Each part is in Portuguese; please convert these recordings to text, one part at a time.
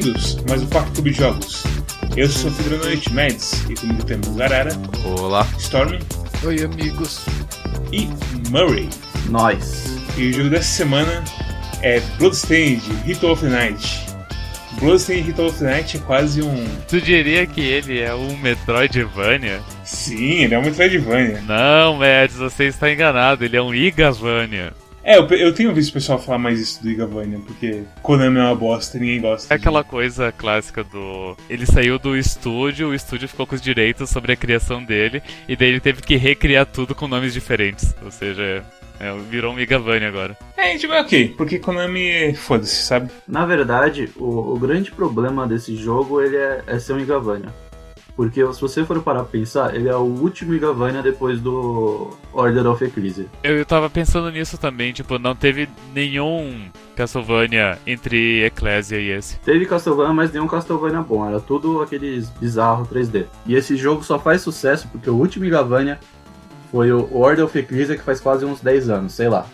Bem-vindos a mais um Quarto Clube de Jogos. Eu sou o Fidro Noite Mads e comigo temos Arara, Olá. Storm Oi, amigos. e Murray. Nós. E o jogo dessa semana é Bloodstained Ritual of the Night. Bloodstained Ritual of the Night é quase um. Tu diria que ele é um Metroidvania? Sim, ele é um Metroidvania. Não, Mads, você está enganado. Ele é um Igavania. É, eu, eu tenho visto o pessoal falar mais isso do Igavania, porque Konami é uma bosta, ninguém gosta. É aquela coisa clássica do. Ele saiu do estúdio, o estúdio ficou com os direitos sobre a criação dele, e daí ele teve que recriar tudo com nomes diferentes. Ou seja, é, virou um Igavania agora. É, tipo, é ok, porque Konami, foda-se, sabe? Na verdade, o, o grande problema desse jogo ele é, é ser um Igavania. Porque se você for parar pra pensar, ele é o último Igavania depois do Order of Ecclesia. Eu, eu tava pensando nisso também, tipo, não teve nenhum Castlevania entre Ecclesia e esse. Teve Castlevania, mas nenhum Castlevania bom. Era tudo aqueles bizarros 3D. E esse jogo só faz sucesso porque o último Igavania foi o Order of Ecclesia, que faz quase uns 10 anos, sei lá.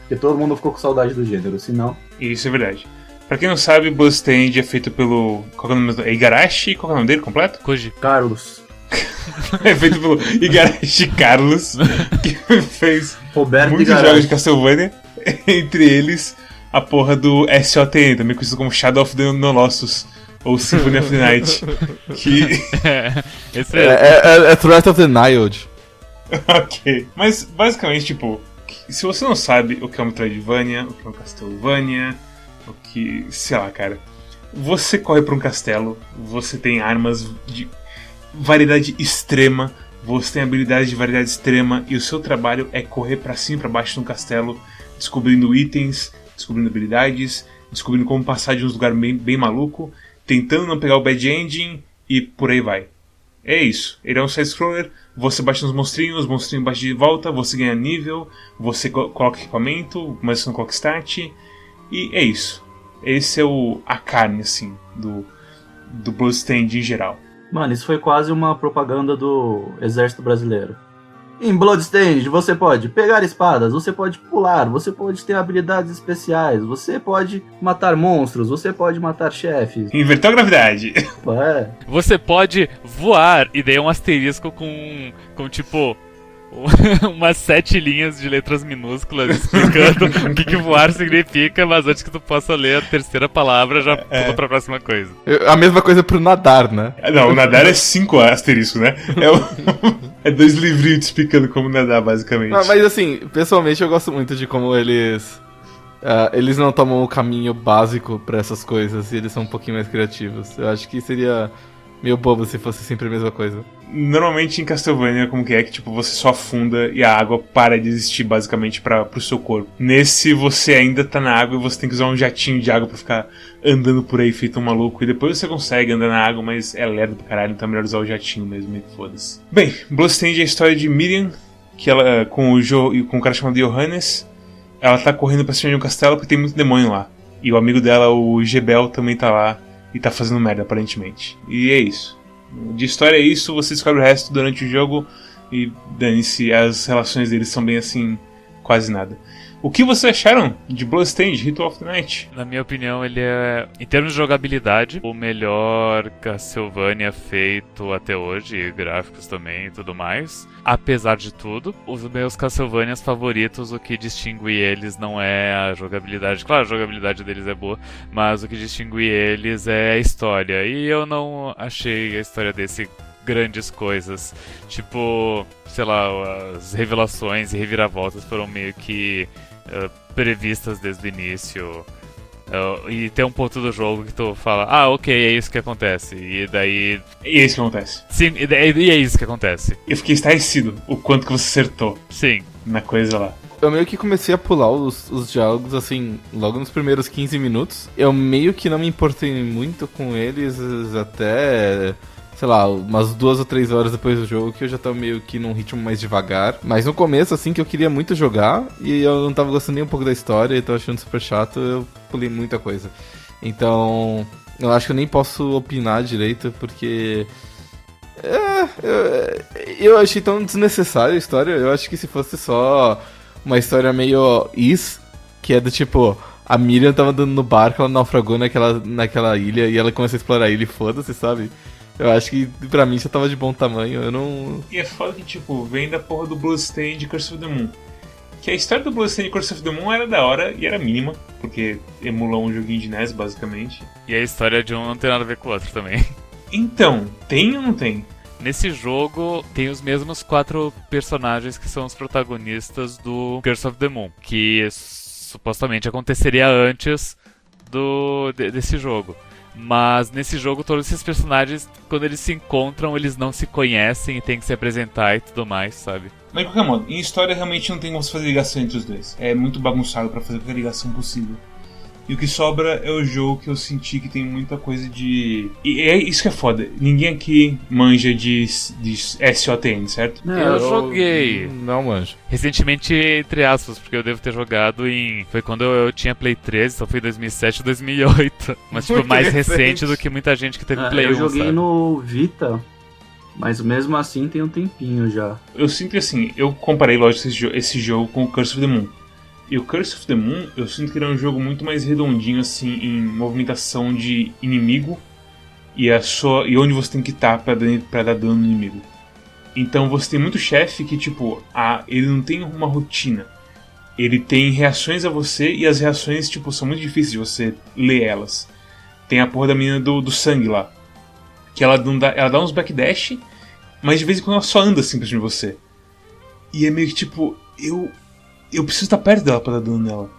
Porque todo mundo ficou com saudade do gênero, senão... Isso é verdade. Pra quem não sabe, Bloodstained é feito pelo. Qual é o nome do. É Igarashi? Qual é o nome dele completo? Koji. Carlos, é feito pelo Igarashi Carlos, que fez Roberto muitos Igarashi. jogos de Castlevania, entre eles a porra do SOTN, também conhecido como Shadow of the Colossus, ou Symphony of the Night. Que. esse É, é. é, é, é Threat of the Nile. ok. Mas basicamente, tipo, se você não sabe o que é um Metroidvania, o que é um Castlevania, que. sei lá, cara. Você corre pra um castelo, você tem armas de variedade extrema, você tem habilidades de variedade extrema e o seu trabalho é correr pra cima e pra baixo um castelo, descobrindo itens, descobrindo habilidades, descobrindo como passar de um lugar bem, bem maluco, tentando não pegar o bad ending e por aí vai. É isso. Ele é um side-scroller, você baixa nos monstrinhos, os monstrinhos baixam de volta, você ganha nível, você co- coloca equipamento, mas você não coloca stat, e é isso. Esse é o a carne, assim, do, do Bloodstained em geral. Mano, isso foi quase uma propaganda do Exército Brasileiro. Em Bloodstained, você pode pegar espadas, você pode pular, você pode ter habilidades especiais, você pode matar monstros, você pode matar chefes. Inverteu a gravidade. É, Você pode voar e daí um asterisco com, com tipo umas sete linhas de letras minúsculas explicando o que, que voar significa, mas antes que tu possa ler a terceira palavra já pula pra próxima coisa. A mesma coisa pro nadar, né? Não, o nadar é cinco asteriscos, né? É, o- é dois livrinhos explicando como nadar, basicamente. Não, mas assim, pessoalmente eu gosto muito de como eles. ah, eles não tomam o caminho básico pra essas coisas e eles são um pouquinho mais criativos. Eu acho que seria meio bobo se fosse sempre a mesma coisa. Normalmente em Castlevania, como que é que tipo você só afunda e a água para de existir basicamente para pro seu corpo. Nesse você ainda tá na água e você tem que usar um jatinho de água pra ficar andando por aí feito um maluco e depois você consegue andar na água, mas é lerdo pra caralho, então é melhor usar o jatinho mesmo, e foda-se. Bem, Bloodstained é a história de Miriam, que ela com o jo, com um cara chamado Johannes, ela tá correndo pra cima de um castelo porque tem muito demônio lá. E o amigo dela, o Gebel, também tá lá e tá fazendo merda aparentemente. E é isso. De história é isso, você descobre o resto durante o jogo e dane-se, as relações deles são bem assim, quase nada. O que vocês acharam de Bloodstained, Ritual of the Night? Na minha opinião, ele é, em termos de jogabilidade, o melhor Castlevania feito até hoje, e gráficos também e tudo mais. Apesar de tudo, os meus Castlevanias favoritos, o que distingue eles não é a jogabilidade. Claro, a jogabilidade deles é boa, mas o que distingue eles é a história. E eu não achei a história desse grandes coisas. Tipo, sei lá, as revelações e reviravoltas foram meio que eh, previstas desde o início. Eh, e tem um ponto do jogo que tu fala, ah, ok, é isso que acontece. E daí. E é isso que acontece. Sim, e, daí- e é isso que acontece. Eu fiquei estarrecido o quanto que você acertou Sim. na coisa lá. Eu meio que comecei a pular os, os diálogos, assim, logo nos primeiros 15 minutos. Eu meio que não me importei muito com eles até, sei lá, umas duas ou três horas depois do jogo, que eu já tava meio que num ritmo mais devagar. Mas no começo, assim, que eu queria muito jogar, e eu não tava gostando nem um pouco da história, e tava achando super chato, eu pulei muita coisa. Então, eu acho que eu nem posso opinar direito, porque... É, eu, eu achei tão desnecessária a história. Eu acho que se fosse só uma história meio is, que é do tipo, a Miriam tava andando no barco, ela naufragou naquela, naquela ilha e ela começou a explorar a ilha e foda-se, sabe? Eu acho que pra mim já tava de bom tamanho, eu não. E é foda que, tipo, vem da porra do Bloodstained e Curse of the Moon. Que a história do Bloodstained e Curse of the Moon era da hora e era mínima, porque emulou um joguinho de NES, basicamente. E a história de um não tem nada a ver com o outro também. Então, tem ou não tem? Nesse jogo tem os mesmos quatro personagens que são os protagonistas do Curse of the Moon, que supostamente aconteceria antes do de, desse jogo. Mas nesse jogo todos esses personagens, quando eles se encontram, eles não se conhecem e tem que se apresentar e tudo mais, sabe? Mas de qualquer modo, em história realmente não tem como se fazer ligação entre os dois. É muito bagunçado para fazer qualquer ligação possível. E o que sobra é o jogo que eu senti que tem muita coisa de. E é isso que é foda. Ninguém aqui manja de, de SOTN, certo? Não, eu, eu joguei. Não manjo. Recentemente, entre aspas, porque eu devo ter jogado em. Foi quando eu tinha Play 13, então foi em 2007 ou 2008. Mas, tipo, mais recente do que muita gente que teve é, Play 1. Eu joguei sabe? no Vita. Mas mesmo assim tem um tempinho já. Eu sinto que assim, eu comparei, lógico, esse, esse jogo com o Curse of the Moon. E o Curse of the Moon, eu sinto que ele é um jogo muito mais redondinho, assim, em movimentação de inimigo e, a sua, e onde você tem que estar pra, pra dar dano no inimigo. Então você tem muito chefe que, tipo, a, ele não tem uma rotina. Ele tem reações a você e as reações, tipo, são muito difíceis de você ler elas. Tem a porra da menina do, do sangue lá. Que ela, dá, ela dá uns backdash, mas de vez em quando ela só anda assim pra de você. E é meio que tipo, eu eu preciso estar perto dela para dar dano nela.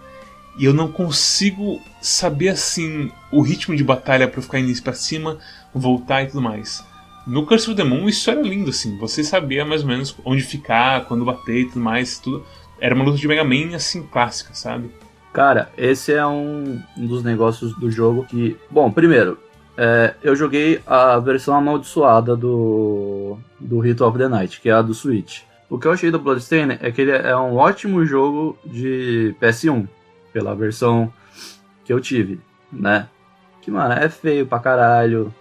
E eu não consigo saber assim o ritmo de batalha para ficar indo para cima, voltar e tudo mais. No Curse of the Moon isso era lindo assim, você sabia mais ou menos onde ficar, quando bater e tudo mais, tudo. Era uma luta de Mega Man assim clássica, sabe? Cara, esse é um, dos negócios do jogo que, bom, primeiro, é, eu joguei a versão amaldiçoada do do Ritual of the Night, que é a do Switch. O que eu achei do Bloodstained é que ele é um ótimo jogo de PS1, pela versão que eu tive, né? Que, mano, é feio pra caralho,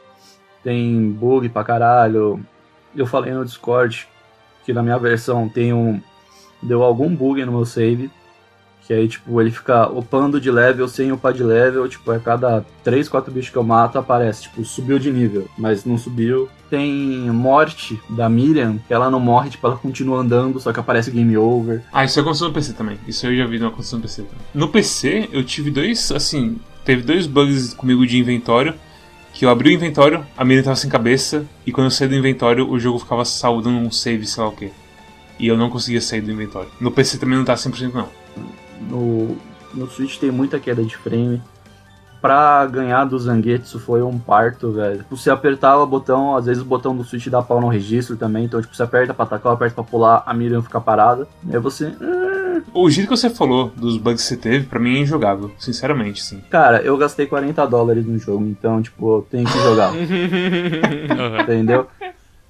tem bug pra caralho. Eu falei no Discord que na minha versão tem um. Deu algum bug no meu save. Que aí, tipo, ele fica upando de level sem upar de level. Tipo, a cada 3, 4 bichos que eu mato aparece, tipo, subiu de nível, mas não subiu. Tem morte da Miriam, que ela não morre, tipo, ela continua andando, só que aparece game over. Ah, isso aconteceu no PC também. Isso eu já vi no no PC também. No PC, eu tive dois, assim, teve dois bugs comigo de inventório. Que eu abri o inventório, a Miriam tava sem cabeça, e quando eu saí do inventório, o jogo ficava saudando um save, sei lá o que. E eu não conseguia sair do inventório. No PC também não tá 100% não no, no Switch tem muita queda de frame. Pra ganhar do Zangetsu foi um parto, velho. Tipo, você apertava o botão, às vezes o botão do Switch dá pau no registro também. Então, tipo, você aperta pra atacar, aperta pra pular, a Miriam fica parada. Aí você. Ah. O jeito que você falou dos bugs que você teve, pra mim é injogável, sinceramente, sim. Cara, eu gastei 40 dólares no jogo, então, tipo, eu tenho que jogar. Entendeu?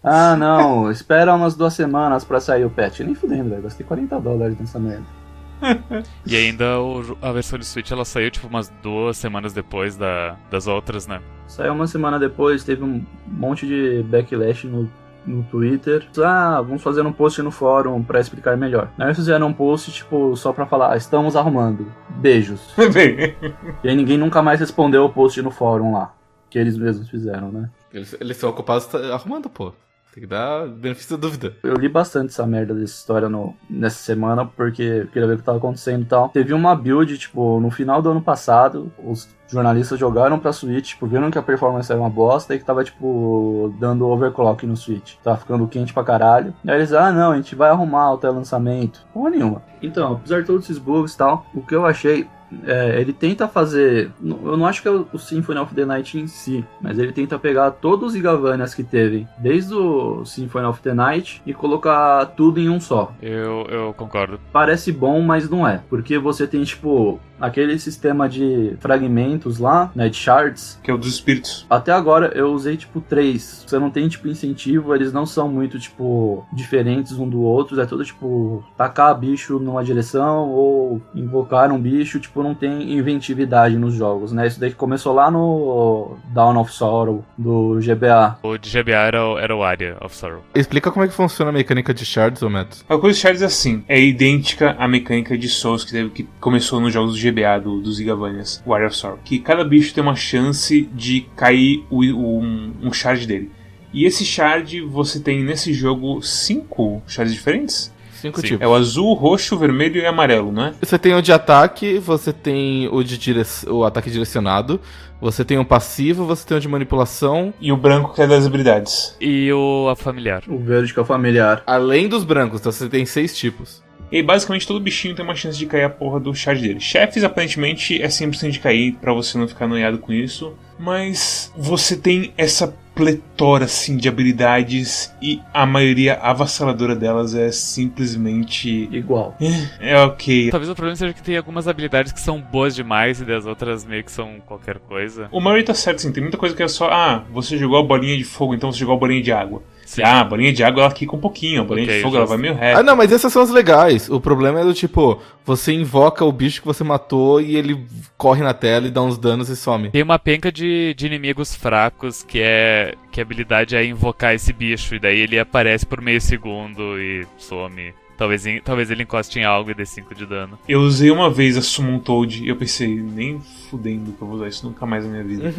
Ah, não, espera umas duas semanas pra sair o patch. Nem fudendo, velho. Gastei 40 dólares nessa merda. e ainda o, a versão de Switch ela saiu tipo umas duas semanas depois da, das outras, né? Saiu uma semana depois, teve um monte de backlash no, no Twitter. Ah, vamos fazer um post no fórum para explicar melhor. Aí fizeram um post, tipo, só pra falar, ah, estamos arrumando. Beijos. e aí ninguém nunca mais respondeu o post no fórum lá. Que eles mesmos fizeram, né? Eles, eles são ocupados arrumando, pô. Tem que dar benefício da dúvida. Eu li bastante essa merda dessa história no, nessa semana, porque queria ver o que tava acontecendo e tal. Teve uma build, tipo, no final do ano passado, os jornalistas jogaram pra Switch, tipo, viram que a performance era uma bosta e que tava, tipo, dando overclock no Switch. Tava ficando quente pra caralho. E aí eles, ah, não, a gente vai arrumar até lançamento. Porra nenhuma. Então, apesar de todos esses bugs e tal, o que eu achei é, ele tenta fazer. Eu não acho que é o Symphony of the Night em si, mas ele tenta pegar todos os Igavanias que teve, desde o Symphony of the Night, e colocar tudo em um só. Eu, eu concordo. Parece bom, mas não é. Porque você tem, tipo, aquele sistema de fragmentos lá, né, de shards. Que é o dos espíritos. Até agora eu usei, tipo, três. Você não tem, tipo, incentivo, eles não são muito, tipo, diferentes um do outro. É tudo, tipo, tacar bicho numa direção ou invocar um bicho, tipo, tipo, não tem inventividade nos jogos, né? Isso daí que começou lá no Dawn of Sorrow, do GBA. O de GBA era, o- era o Aria of Sorrow. Explica como é que funciona a mecânica de shards, ô Matt. A coisa de Shards é assim, é idêntica à mecânica de Souls que, teve, que começou nos jogos do GBA, do, dos Igavanias, Warrior of Sorrow. Que cada bicho tem uma chance de cair o, o- um, um shard dele. E esse shard, você tem nesse jogo cinco shards diferentes? Cinco Sim. tipos. É o azul, roxo, vermelho e amarelo, né? Você tem o de ataque, você tem o de dire... o ataque direcionado, você tem o passivo, você tem o de manipulação. E o branco que é das habilidades. E o a familiar. O verde que é o familiar. Além dos brancos, então você tem seis tipos. E aí, basicamente todo bichinho tem uma chance de cair a porra do shard dele. Chefes, aparentemente, é 100% de cair, pra você não ficar noiado com isso. Mas você tem essa pletora, assim, de habilidades e a maioria avassaladora delas é simplesmente... Igual. É ok. Talvez o problema seja que tem algumas habilidades que são boas demais e das outras meio que são qualquer coisa. O Murray tá certo, assim, tem muita coisa que é só... Ah, você jogou a bolinha de fogo, então você jogou a bolinha de água. Sim. Ah, a bolinha de água ela quica um pouquinho, a bolinha Ok, de fogo ela vai meio reto. Ah, não, mas essas são as legais. O problema é do tipo, você invoca o bicho que você matou e ele corre na tela e dá uns danos e some. Tem uma penca de, de inimigos fracos que é. que a habilidade é invocar esse bicho, e daí ele aparece por meio segundo e some. Talvez, talvez ele encoste em algo e dê 5 de dano. Eu usei uma vez a Summon Toad e eu pensei, nem fudendo que eu vou usar isso nunca mais na minha vida.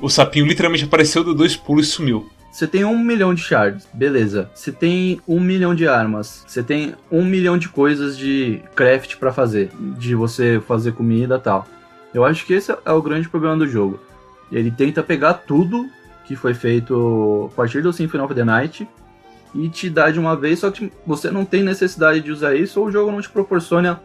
O sapinho literalmente apareceu, deu dois pulos e sumiu. Você tem um milhão de shards, beleza. Você tem um milhão de armas. Você tem um milhão de coisas de craft pra fazer. De você fazer comida tal. Eu acho que esse é o grande problema do jogo. Ele tenta pegar tudo que foi feito a partir do Symphony of the Night e te dar de uma vez, só que você não tem necessidade de usar isso ou o jogo não te proporciona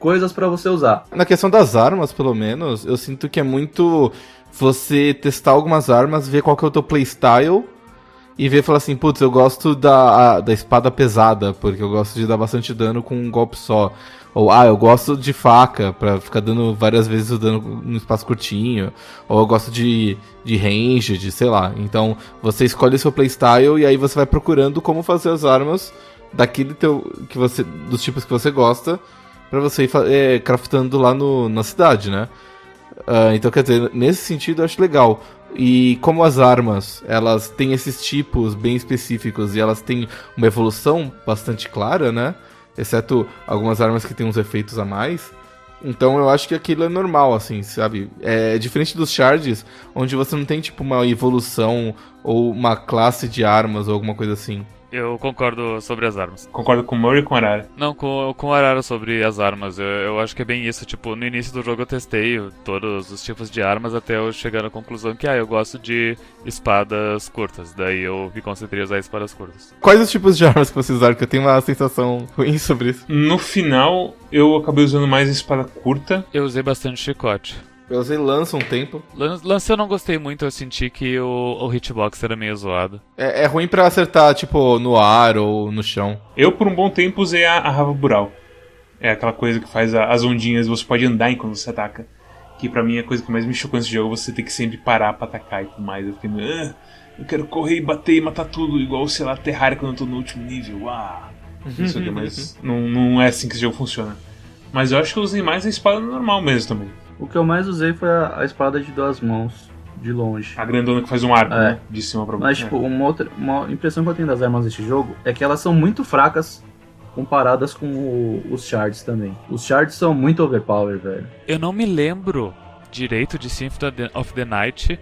coisas pra você usar. Na questão das armas, pelo menos, eu sinto que é muito você testar algumas armas, ver qual que é o teu playstyle e ver falar assim, putz, eu gosto da, a- da espada pesada, porque eu gosto de dar bastante dano com um golpe só. Ou, ah, eu gosto de faca, pra ficar dando várias vezes o dano no espaço curtinho. Ou eu gosto de, de range, de sei lá. Então, você escolhe o seu playstyle e aí você vai procurando como fazer as armas daquele teu, que você, dos tipos que você gosta, pra você ir é, craftando lá no, na cidade, né? Ah, então, quer dizer, nesse sentido eu acho legal. E como as armas, elas têm esses tipos bem específicos e elas têm uma evolução bastante clara, né? Exceto algumas armas que têm uns efeitos a mais. Então eu acho que aquilo é normal, assim, sabe? É diferente dos shards, onde você não tem, tipo, uma evolução ou uma classe de armas ou alguma coisa assim. Eu concordo sobre as armas. Concordo com o Murray e com o Arara. Não, com, com o Arara sobre as armas. Eu, eu acho que é bem isso. Tipo, no início do jogo eu testei todos os tipos de armas até eu chegar à conclusão que, ah, eu gosto de espadas curtas. Daí eu me concentrei em usar espadas curtas. Quais os tipos de armas que vocês usaram? Que eu tenho uma sensação ruim sobre isso. No final, eu acabei usando mais espada curta. Eu usei bastante chicote. Eu usei lança um tempo. Lan- Lance eu não gostei muito, eu senti que o, o hitbox era meio zoado. É, é ruim pra acertar, tipo, no ar ou no chão. Eu, por um bom tempo, usei a, a Rava Bural. É aquela coisa que faz a- as ondinhas e você pode andar enquanto você ataca. Que pra mim é a coisa que mais me chocou nesse jogo, você ter que sempre parar pra atacar e tudo mais. Eu fiquei, ah, eu quero correr e bater e matar tudo, igual, sei lá, Terraria quando eu tô no último nível. Ah, isso aqui, mas não, não é assim que esse jogo funciona. Mas eu acho que eu usei mais a espada normal mesmo também. O que eu mais usei foi a, a espada de duas mãos, de longe. A grandona que faz um arco, É. né? De cima pra Mas, é. tipo, uma outra uma impressão que eu tenho das armas deste jogo é que elas são muito fracas comparadas com o- os shards também. Os shards são muito overpower, velho. Eu não me lembro direito de Symphony of the Night.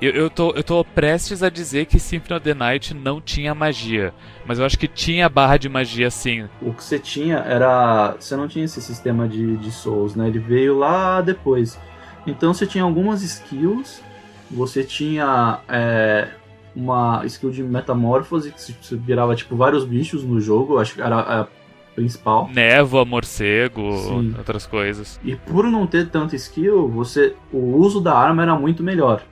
Eu, eu, tô, eu tô prestes a dizer que Symphony of the Night não tinha magia. Mas eu acho que tinha barra de magia sim. O que você tinha era. Você não tinha esse sistema de, de Souls, né? Ele veio lá depois. Então você tinha algumas skills. Você tinha é, uma skill de metamorfose que se virava tipo vários bichos no jogo. Acho que era a principal. Névoa, morcego, Sim. outras coisas. E por não ter tanta skill, você o uso da arma era muito melhor.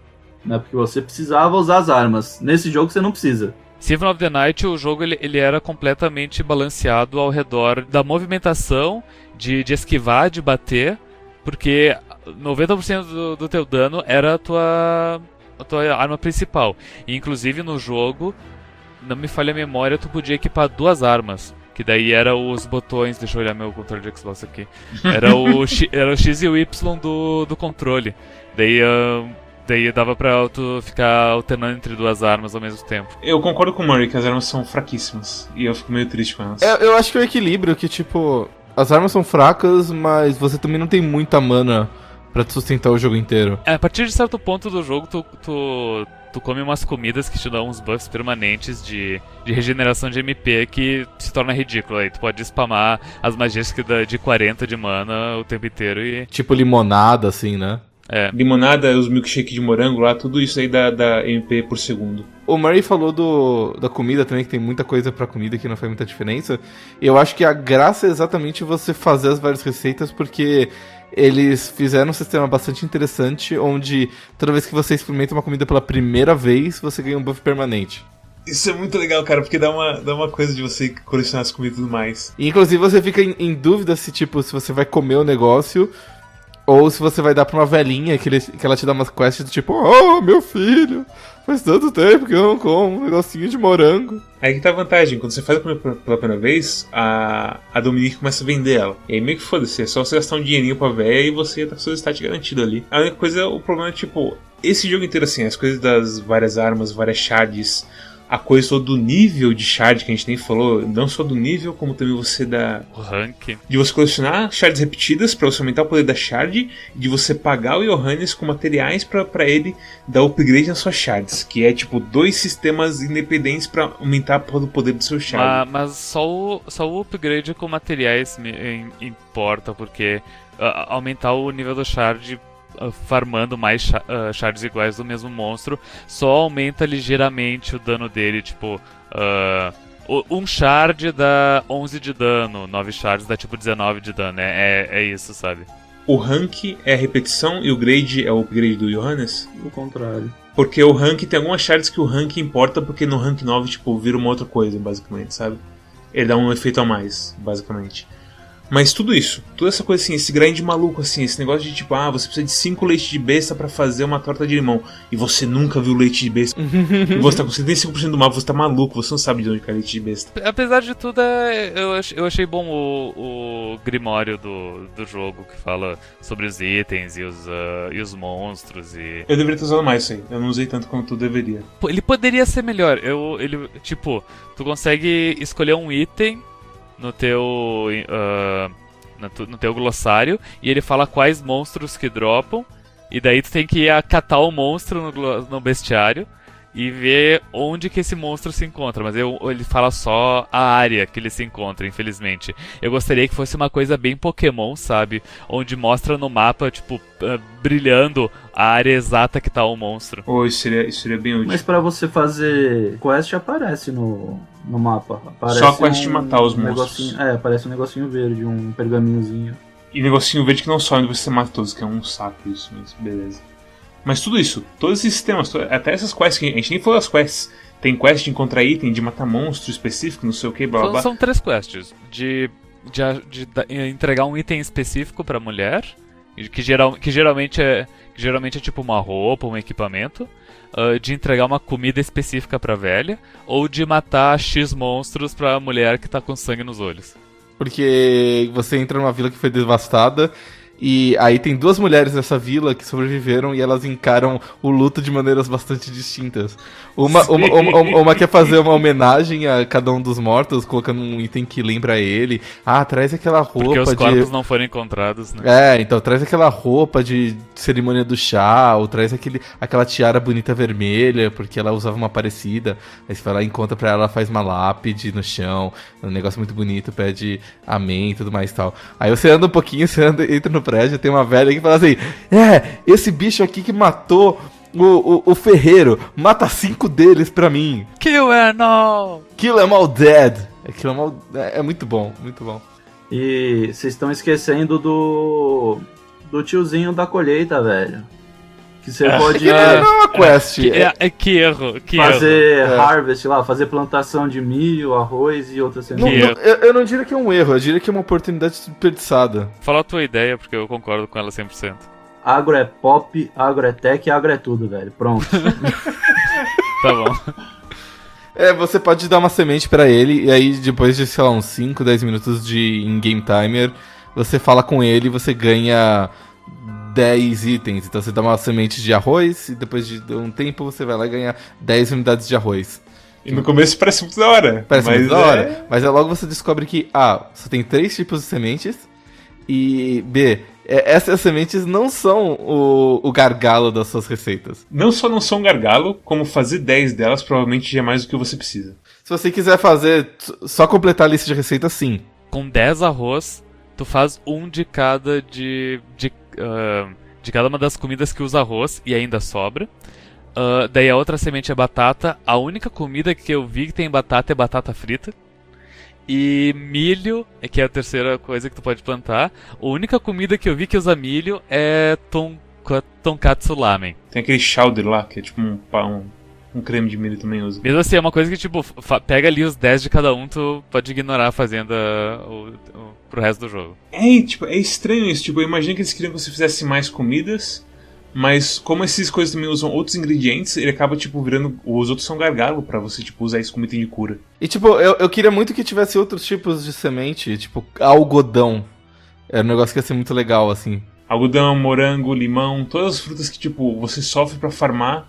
Né? Porque você precisava usar as armas. Nesse jogo você não precisa. Symphony of the Night, o jogo ele, ele era completamente balanceado ao redor da movimentação, de, de esquivar, de bater, porque 90% do, do teu dano era a tua, a tua arma principal. E, inclusive no jogo, não me falha a memória, tu podia equipar duas armas. Que daí era os botões. Deixa eu olhar meu controle de Xbox aqui. Era o, era o X e o Y do, do controle. Daí. Uh, daí dava pra tu ficar alternando entre duas armas ao mesmo tempo. Eu concordo com o Murray que as armas são fraquíssimas. E eu fico meio triste com elas. Eu, eu acho que é o equilíbrio, que tipo, as armas são fracas, mas você também não tem muita mana pra te sustentar o jogo inteiro. É, a partir de certo ponto do jogo, tu, tu, tu come umas comidas que te dão uns buffs permanentes de, de regeneração de MP que se torna ridículo. Aí tu pode spamar as magias que dá de 40 de mana o tempo inteiro e. Tipo limonada, assim, né? É. Limonada, os milkshake de morango lá, tudo isso aí dá, dá MP por segundo. O Murray falou do, da comida também, que tem muita coisa pra comida que não faz muita diferença. Eu acho que a graça é exatamente você fazer as várias receitas, porque eles fizeram um sistema bastante interessante, onde toda vez que você experimenta uma comida pela primeira vez, você ganha um buff permanente. Isso é muito legal, cara, porque dá uma, dá uma coisa de você colecionar as comidas e tudo mais. E, inclusive você fica em, em dúvida se, tipo, se você vai comer o negócio ou se você vai dar pra uma velhinha que, ele, que ela te dá umas quests do tipo, oh, meu filho, faz tanto tempo que eu não como um negocinho de morango. Aí que tá a vantagem, quando você faz pela- primeira vez, a, a Dominique começa a vender ela. E aí meio que foda-se, é só você gastar um dinheirinho pra véia e você tá com seu stat garantido ali. A única coisa, o problema é tipo, esse jogo inteiro assim, as coisas das várias armas, várias shards, a coisa do nível de shard que a gente nem falou, não só do nível, como também você dá O rank. de você colecionar shards repetidas pra você aumentar o poder da shard e de você pagar o Johannes com materiais pra ele dar upgrade nas suas shards, que é tipo dois sistemas independentes pra aumentar do poder do seu shard. Ma- Mas, só, o, só o upgrade com materiais me, im- importa, porque ah, aumentar o nível do shard ah, farmando mais ah, shards iguais do mesmo monstro só aumenta ligeiramente o dano dele, tipo. ah, o- um shard dá 11 de dano, 9 shards dá tipo 19 de dano, é, é, é isso, sabe? O rank é a repetição e o grade é o upgrade do Johannes? O contrário. Porque o rank tem algumas shards que o rank importa, porque no rank 9, tipo, vira uma outra coisa, basicamente, sabe? Ele dá um efeito a mais, basicamente. Mas tudo isso, toda essa coisa assim, esse grind maluco assim, esse negócio de tipo, ah, você precisa de 5 leite de besta pra fazer uma torta de limão. E você nunca viu leite de besta. e você tá com 75% do mapa, você tá maluco, você não sabe de onde cai leite de besta. Apesar de tudo, é, eu, ach- eu achei bom o, o grimório do, do jogo que fala sobre os itens e os, ah, e os monstros e. Eu deveria ter usado mais isso aí, eu não usei tanto quanto eu deveria. Ele poderia ser melhor. Eu, ele, tipo, tu consegue escolher um item no teu, ah, no, teu glossário e ele fala quais monstros que dropam. E daí tu tem que ir catar o monstro no, no bestiário e ver onde que esse monstro se encontra. Mas eu, ele fala só a área que ele se encontra, infelizmente. Eu gostaria que fosse uma coisa bem Pokémon, sabe? Onde mostra no mapa, tipo, ah, brilhando a área exata que tá o monstro. Ou isso seria, isso seria bem útil. Mas pra você fazer quest aparece no, no mapa. Aparece Só a quest de matar os monstros. negocinho- É, aparece um negocinho verde, um pergaminhozinho. E negocinho verde que não sobe onde você mata todos, que é um saco isso, mas beleza. Mas tudo isso, todos esses sistemas, até essas quests, que a gente nem falou das quests. Tem quest de encontrar item, de matar monstro específico, não sei o que, blá blá São, blá. são três quests. De, de, de da- entregar um item específico pra mulher, que, geral, que, geralmente é, geralmente é tipo uma roupa, um equipamento. ah, de entregar uma comida específica pra velha, ou de matar X monstros pra mulher que tá com sangue nos olhos. Porque você entra numa vila que foi devastada e aí tem duas mulheres nessa vila que sobreviveram e elas encaram o luto de maneiras bastante distintas. Uma, uma, uma, uma- quer fazer uma homenagem a cada um dos mortos, colocando um item que lembra ele. Ah, traz aquela roupa Porque os de. corpos não foram encontrados, né? É, então traz aquela roupa de cerimônia do chá, ou traz aquele, aquela tiara bonita vermelha, porque ela usava uma parecida. Aí você vai lá e encontra pra ela, ela faz uma lápide no chão, um negócio muito bonito, pede amém e tudo mais e tal. Aí você anda um pouquinho, você anda, entra no prédio, tem uma velha que fala assim: É, esse bicho aqui que matou. O, o, o ferreiro, mata cinco deles pra mim. Kill her, no! Kill them all dead. Kill them all... É, é muito bom, muito bom. E vocês estão esquecendo do. do tiozinho da colheita, velho. Que você pode É, não é uma quest. Que, é- é, é que erro, que erro. fazer É. harvest lá, fazer plantação de milho, arroz e outras sementes. Eu, eu não diria que é um erro, eu diria que é uma oportunidade desperdiçada. Fala a tua ideia, porque eu concordo com ela 100%. Agro é pop, agro é tech, agro é tudo, velho. Pronto. Tá bom. É, você pode dar uma semente pra ele, e aí depois de, sei lá, uns 5, 10 minutos de in-game timer, você fala com ele e você ganha 10 itens. Então você dá uma semente de arroz, e depois de um tempo você vai lá e ganha 10 unidades de arroz. E no começo parece muito da hora. Parece mas muito da é- hora. Mas aí logo você descobre que A, você tem três tipos de sementes, e B, é, essas sementes não são o, o gargalo das suas receitas. Não só não são gargalo, como fazer 10 delas provavelmente já é mais do que você precisa. Se você quiser fazer, só completar a lista de receitas, sim. Com 10 arroz, tu faz um de cada de. de, de cada uma das comidas que usa arroz e ainda sobra. Ah, daí a outra semente é batata. A única comida que eu vi que tem batata é batata frita. E milho, é que é a terceira coisa que tu pode plantar. A única comida que eu vi que usa milho é tonka, tonkatsu lamen. Tem aquele chowder lá, que é tipo um, um, um creme de milho também usa. Mesmo assim, é uma coisa que, tipo, pega ali os 10 de cada um, tu pode ignorar a fazenda o, o, pro resto do jogo. É, tipo, é estranho isso. Tipo, eu imagino que eles queriam que você fizesse mais comidas, mas como essas coisas também usam outros ingredientes, ele acaba, tipo, virando. Os outros são gargalo pra você, tipo, usar isso como item de cura. E tipo, eu, eu queria muito que tivesse outros tipos de semente, tipo algodão. Era um negócio que ia ser muito legal, assim. Algodão, morango, limão, todas as frutas que, tipo, você sofre pra farmar.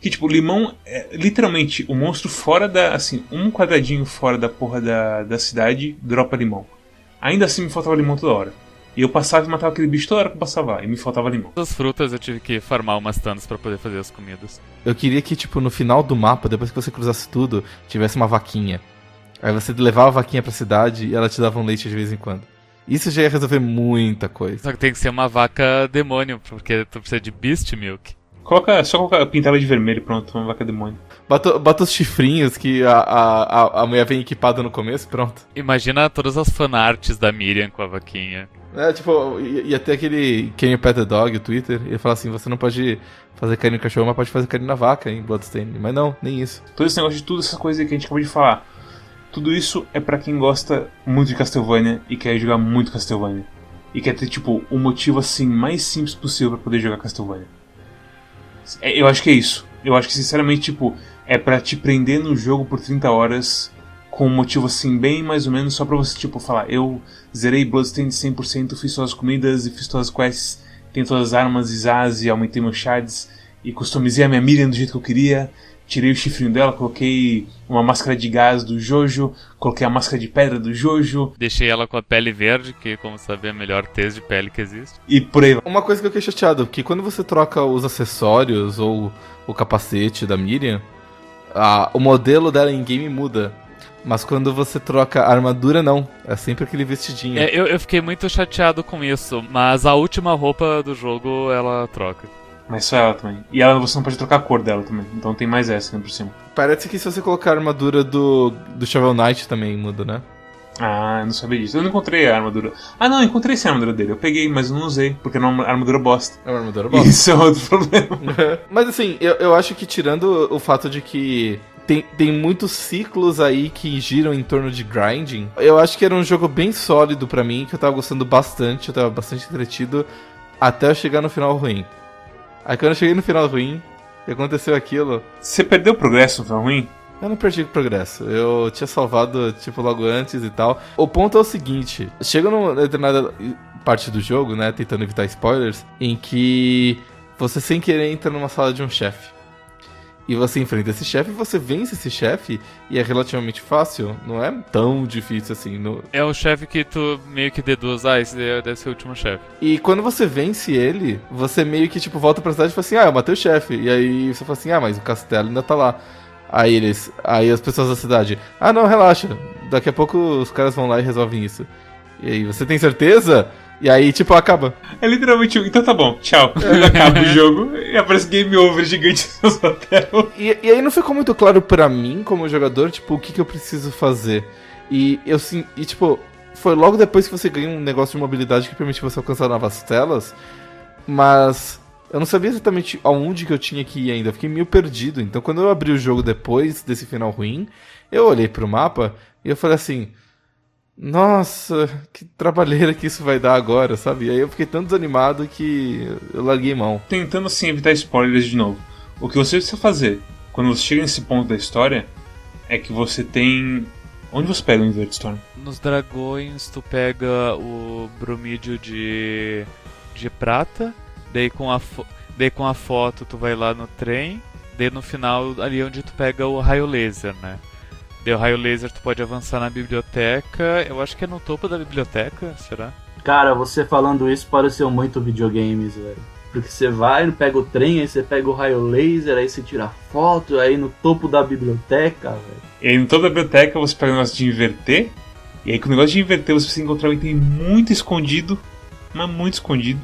Que, tipo, limão é literalmente o monstro fora da. Assim, um quadradinho fora da porra da, da cidade dropa limão. Ainda assim me faltava limão toda hora. E eu passava e matava aquele bicho toda hora que eu passava lá, e me faltava limão. Todas as frutas eu tive que farmar umas tantas pra poder fazer as comidas. Eu queria que, tipo, no final do mapa, depois que você cruzasse tudo, tivesse uma vaquinha. Aí você levava a vaquinha pra cidade e ela te dava um leite de vez em quando. Isso já ia resolver muita coisa. Só que tem que ser uma vaca demônio, porque tu precisa de Beast Milk. Coloca, só colocar, pintar ela de vermelho, pronto, uma vaca demônio. Bota, bota os chifrinhos que a, a, a, mulher vem equipada no começo, pronto. Imagina todas as fanarts da Miriam com a vaquinha. É, tipo, ia, ia ter aquele Can You Pet the Dog, o Twitter, ia falar assim, você não pode fazer carinho no cachorro, mas pode fazer carinho na vaca em Bloodstained. Mas não, nem isso. Todo esse negócio de tudo essa coisa que a gente acabou de falar. Tudo isso é pra quem gosta muito de Castlevania e quer jogar muito Castlevania. E quer ter, tipo, o motivo assim mais simples possível pra poder jogar Castlevania. É, eu acho que é isso. Eu acho que, sinceramente, tipo, é pra te prender no jogo por 30 horas com um motivo assim, bem mais ou menos, só pra você, tipo, falar, eu zerei Bloodstained 100%, fiz todas as comidas e fiz todas as quests, tenho todas as armas e Zaz e aumentei meus shards e customizei a minha Miriam do jeito que eu queria. Tirei o chifrinho dela, coloquei uma máscara de gás do Jojo, coloquei a máscara de pedra do Jojo Deixei ela com a pele verde, que, como saber, é a melhor tez de pele que existe. e por aí vai. Uma coisa que eu fiquei chateado, que quando você troca os acessórios ou o capacete da Miriam, a- o modelo dela em game muda. Mas quando você troca a armadura, não. É sempre aquele vestidinho. É, eu, eu fiquei muito chateado com isso, mas a última roupa do jogo ela troca. Mas só ela também. E ela você não pode trocar a cor dela também. Então tem mais essa né, por cima. Parece que se você colocar a armadura do, do Shovel Knight também muda, né? Ah, eu não sabia disso. Eu não encontrei a armadura. Ah, não, encontrei sim a armadura dele. Eu peguei, mas não usei, porque não é uma armadura bosta. É uma armadura boa. Isso é outro problema. Mas assim, eu, eu acho que tirando o fato de que tem, tem muitos ciclos aí que giram em torno de grinding, eu acho que era um jogo bem sólido pra mim, que eu tava gostando bastante, eu tava bastante entretido, até eu chegar no final ruim. Aí quando eu cheguei no final ruim, e aconteceu aquilo, Você perdeu o progresso, foi ruim? eu não perdi o progresso. Eu tinha salvado, tipo, logo antes e tal. O ponto é o seguinte: chega numa determinada parte do jogo, né? Tentando evitar spoilers, em que você sem querer entra numa sala de um chefe. E você enfrenta esse chefe, você vence esse chefe, e é relativamente fácil, não é tão difícil assim. no- É o chefe que tu meio que deduz, ah, esse deve ser o último chefe. E quando você vence ele, você meio que tipo volta pra cidade e fala assim: Ah, eu matei o chefe. E aí você fala assim: Ah, mas o castelo ainda tá lá. Aí eles. Aí as pessoas da cidade: Ah, não, relaxa. Daqui a pouco os caras vão lá e resolvem isso. E aí, você tem certeza? E aí, tipo, acaba. É literalmente. um, Então tá bom, tchau. Acaba o jogo e aparece game over gigante na sua tela. E, e aí não ficou muito claro pra mim, como jogador, tipo, o que, que eu preciso fazer. E eu sim. E tipo, foi logo depois que você ganha um negócio de mobilidade que permite você alcançar novas telas. Mas eu não sabia exatamente aonde que eu tinha que ir ainda. Eu fiquei meio perdido. Então quando eu abri o jogo depois desse final ruim, eu olhei pro mapa e eu falei assim. Nossa, que trabalheira que isso vai dar agora, sabe? E aí eu fiquei tão desanimado que eu larguei mão. Tentando assim evitar spoilers de novo. O que você precisa fazer quando você chega nesse ponto da história é que você tem. Onde você pega o Invert Storm? Nos dragões tu pega o bromídio de, de prata, daí com, a fo- daí com a foto tu vai lá no trem, daí no final ali onde tu pega o raio laser, né? O raio laser tu pode avançar na biblioteca, eu acho que é no topo da biblioteca, será? Cara, você falando isso pareceu muito videogames, velho. Porque você vai, pega o trem, aí você pega o raio laser, aí você tira foto, aí no topo da biblioteca, velho. E aí, em toda a biblioteca, você pega o negócio de inverter. E aí, com o negócio de inverter, você precisa encontrar um item muito escondido. Mas muito escondido.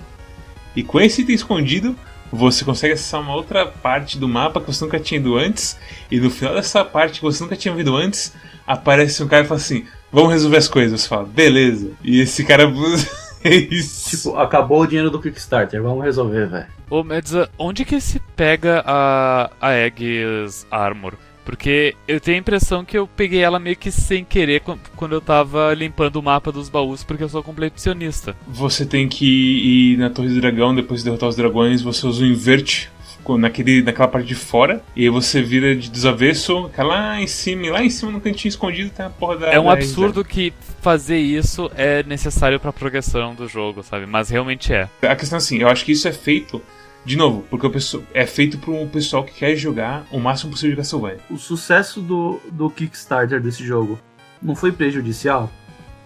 E com esse item escondido, você consegue acessar uma outra parte do mapa que você nunca tinha ido antes. E no final dessa parte que você nunca tinha visto antes, aparece um cara e fala assim: Vamos resolver as coisas. Você fala, beleza. E esse cara. é isso. Tipo, acabou o dinheiro do Kickstarter, vamos resolver, velho. Ô, Medza, onde que se pega a, a Aegis Armor? Porque eu tenho a impressão que eu peguei ela meio que sem querer quan- quando eu tava limpando o mapa dos baús, porque eu sou completionista. Você tem que ir na Torre do Dragão, depois de derrotar os dragões, você usa o invert com- naquele, naquela parte de fora, e aí você vira de desavesso, cai lá em cima, e lá em cima no cantinho escondido tem a porra da. É um da absurdo que fazer isso é necessário pra progressão do jogo, sabe? Mas realmente é. A questão é assim, eu acho que isso é feito, de novo, porque o pessoal, é feito pro pessoal que quer jogar o máximo possível de Castlevania. O sucesso do, do Kickstarter desse jogo não foi prejudicial?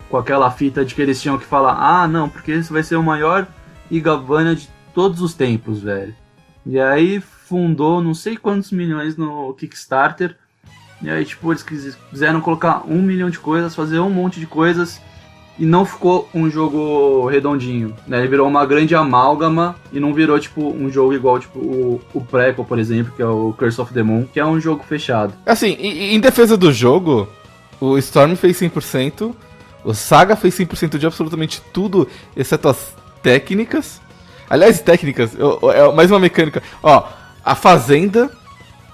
Com aquela fita de que eles tinham que falar, ah, não, porque esse vai ser o maior Igavania de todos os tempos, velho. E aí fundou não sei quantos milhões no Kickstarter. E aí, tipo, eles quis- quiseram colocar um milhão de coisas, fazer um monte de coisas. E não ficou um jogo redondinho, né? Ele virou uma grande amálgama e não virou, tipo, um jogo igual, tipo, o, o Prequel, por exemplo, que é o Curse of the Moon, que é um jogo fechado. Assim, em defesa do jogo, o Storm fez 100%, o Saga fez 100% de absolutamente tudo, exceto as técnicas. Aliás, técnicas, eu- eu- é mais uma mecânica. Ó, a fazenda,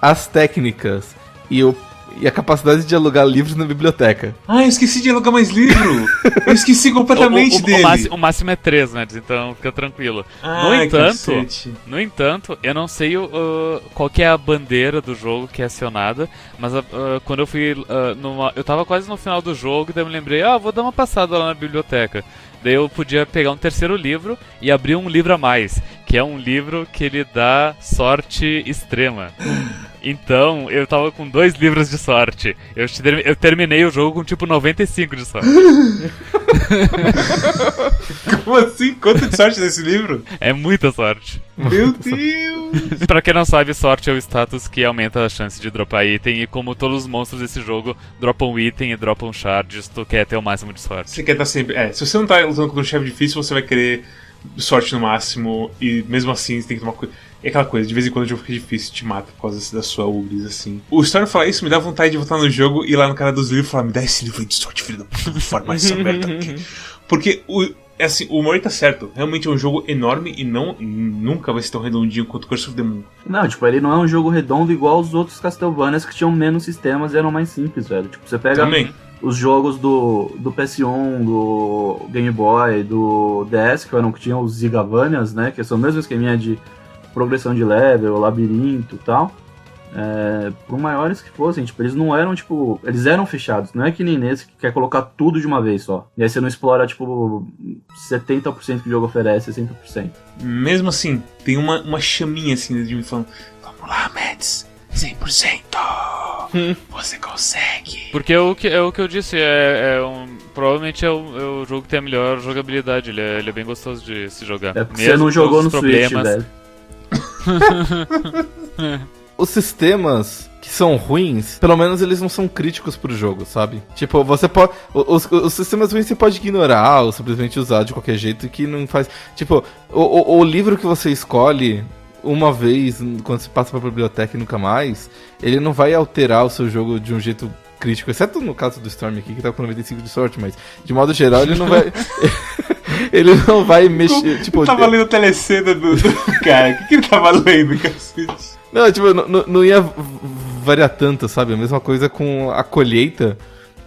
as técnicas e, o, e a capacidade de alugar livros na biblioteca. Ah, eu esqueci de alugar mais livro! eu esqueci O, completamente o- o dele! máximo, o máximo é 3, né? Então fica tranquilo. Ah, no entanto, cacete. No entanto, eu não sei o, uh, qual que é a bandeira do jogo que é acionada, mas uh, quando eu fui uh, numa, eu tava quase no final do jogo, daí eu me lembrei, ah, vou dar uma passada lá na biblioteca. Daí eu podia pegar um terceiro livro e abrir um livro a mais, que é um livro que ele dá sorte extrema. Então, eu tava com dois livros de sorte. Eu, eu terminei o jogo com tipo 95 de sorte. Como assim? Quanto de sorte nesse livro? É muita sorte. Meu Deus! Pra quem não sabe, sorte é o status que aumenta a chance de dropar item. E como todos os monstros desse jogo dropam item e dropam shards, tu quer ter o máximo de sorte. Você quer estar sempre. É, se você não tá lutando contra um chefe difícil, você vai querer sorte no máximo. E mesmo assim, você tem que tomar cuidado. É aquela coisa, de vez em quando o jogo fica difícil, te mata por causa da sua ubris, assim. O Storm falar isso me dá vontade de voltar no jogo e ir lá no cara dos livros e falar: me dá esse livro aí de sorte, filho da puta, vou formar essa merda aqui. Porque o. É assim, o Mori tá certo. Realmente é um jogo enorme e não nunca vai ser tão redondinho quanto Curse of the Moon. Não, tipo, ele não é um jogo redondo igual os outros Castlevanias que tinham menos sistemas e eram mais simples, velho. Tipo, você pega Também. Os jogos do, do PS1, do Game Boy, do DS, que eram que tinham os Zigavanias, né? Que são o mesmo esqueminha de progressão de level, labirinto e tal. É, por maiores que fossem, tipo, eles não eram, tipo, eles eram fechados, não é que nem nesse que quer colocar tudo de uma vez só. E aí você não explora, tipo, 70% que o jogo oferece, 60%. Mesmo assim, tem uma, uma chaminha assim de mim falando: Vamos lá, Mads, 100%! Você consegue! Porque é o que, é o que eu disse, é, é um, provavelmente é o, é o jogo que tem a melhor jogabilidade. Ele é, ele é bem gostoso de se jogar. É porque Mesmo você não jogou os no Switch, problemas. velho. Os sistemas que são ruins, pelo menos eles não são críticos pro jogo, sabe? Tipo, você pode. Os, os sistemas ruins você pode ignorar ou simplesmente usar de qualquer jeito que não faz. Tipo, o, o, o livro que você escolhe uma vez, quando você passa pra biblioteca e nunca mais, ele não vai alterar o seu jogo de um jeito crítico, exceto no caso do Storm aqui, que tá com 95 de sorte, mas de modo geral ele não vai. ele não vai mexer. Tipo, Eu tava lendo a telecena do, do cara. O que, que ele tava lendo, cacete? Não, tipo, não, não- ia variar tanto, sabe? A mesma coisa com a colheita.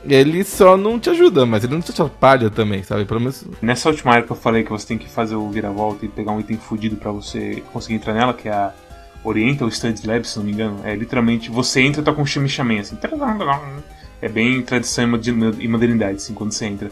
Ele só não te ajuda, mas ele não te atrapalha também, sabe? Pelo menos. Nessa última área que eu falei que você tem que fazer o vira-volta e pegar um item fudido pra você conseguir entrar nela, que é a, Oriental Studies Lab, se não me engano. É literalmente, você entra e tá com um chame assim. É bem tradição e modernidade, assim, quando você entra.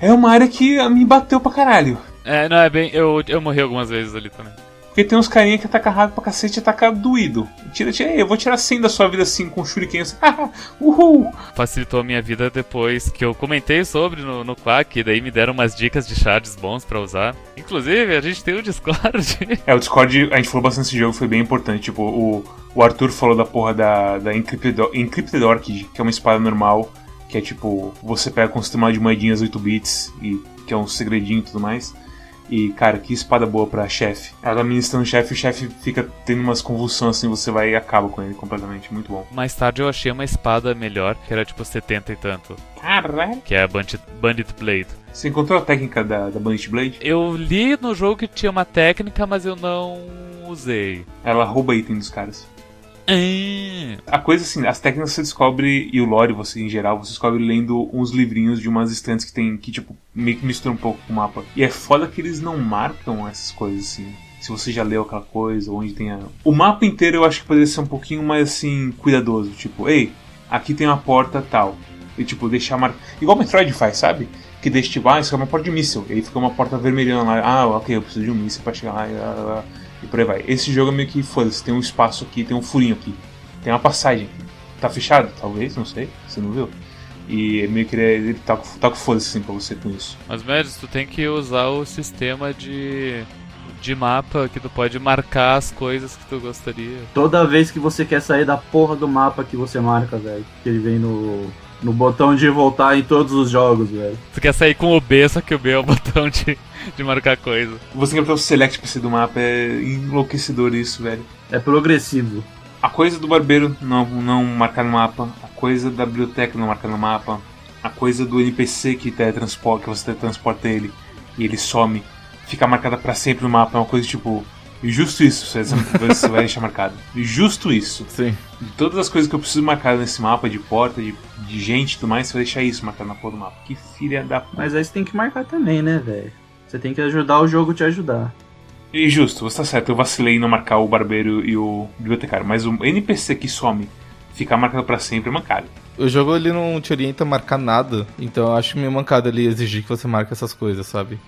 É uma área que me bateu pra caralho. É, não, é bem. Eu, eu morri algumas vezes ali também. Porque tem uns carinha que ataca rápido pra cacete e ataca doído. Tira, tira, eu vou tirar 100 da sua vida assim com shuriken assim. Uhul! Facilitou a minha vida depois que eu comentei sobre no, no Quack, e daí me deram umas dicas de charges bons pra usar. Inclusive, a gente tem o Discord. É, o Discord, a gente falou bastante desse jogo, foi bem importante. Tipo, o, o Arthur falou da porra da, da Encrypted, Encrypted Orchid, que é uma espada normal, que é tipo, você pega com um sistema de moedinhas 8 bits, e que é um segredinho e tudo mais. E, cara, que espada boa pra chefe. Ela ministrando o chefe, o chefe fica tendo umas convulsões assim, você vai e acaba com ele completamente. Muito bom. Mais tarde eu achei uma espada melhor, que era tipo 70 e tanto. Caralho! Que é a Bandit, Bandit Blade. Você encontrou a técnica da, da Bandit Blade? Eu li no jogo que tinha uma técnica, mas eu não usei. Ela rouba item dos caras. Ah. A coisa assim, as técnicas você descobre, e o lore você em geral, você descobre lendo uns livrinhos de umas estantes que tem, que tipo, meio que mistura um pouco com o mapa. E é foda que eles não marcam essas coisas assim. Se você já leu aquela coisa, onde tem a... O mapa inteiro eu acho que poderia ser um pouquinho mais assim, cuidadoso. Tipo, ei, aqui tem uma porta tal. E tipo, deixar marcado. Igual o Metroid faz, sabe? Que deixa tipo, ah, isso é uma porta de míssil. E aí fica uma porta vermelhando lá. Ah, ok, eu preciso de um míssil pra chegar lá. E, lá, lá e por aí vai. Esse jogo é meio que foda-se, tem um espaço aqui, tem um furinho aqui, tem uma passagem aqui. Tá fechado? Talvez, não sei, você não viu? E é meio que ele, ele tá, tá com foda-se assim pra você com isso. Mas, Médios, tu tem que usar o sistema de de mapa que tu pode marcar as coisas que tu gostaria. Toda vez que você quer sair da porra do mapa que você marca, velho. Que ele vem no, no botão de voltar em todos os jogos, velho. Tu quer sair com o B, só que o B é o botão de, de marcar coisa. Você quer o select pra do mapa, é enlouquecedor isso, velho. É progressivo. A coisa do barbeiro não, não marcar no mapa, coisa da biblioteca não marcar no mapa, a coisa do NPC que teletransporta, que você teletransporta ele e ele some ficar marcada para sempre no mapa. É uma coisa tipo. Justo isso, você vai deixar marcado. Justo isso. Sim. De todas as coisas que eu preciso marcar nesse mapa, de porta, de, de gente e tudo mais, você vai deixar isso marcado na porra do mapa. Que filha da. Mas aí você tem que marcar também, né, velho? Você tem que ajudar o jogo te ajudar. E justo, você tá certo, eu vacilei em não marcar o barbeiro e o bibliotecário, mas o NPC que some ficar marcado para sempre é mancado. O jogo ele não te orienta a marcar nada, então eu acho meio mancado ele exigir que você marque essas coisas, sabe?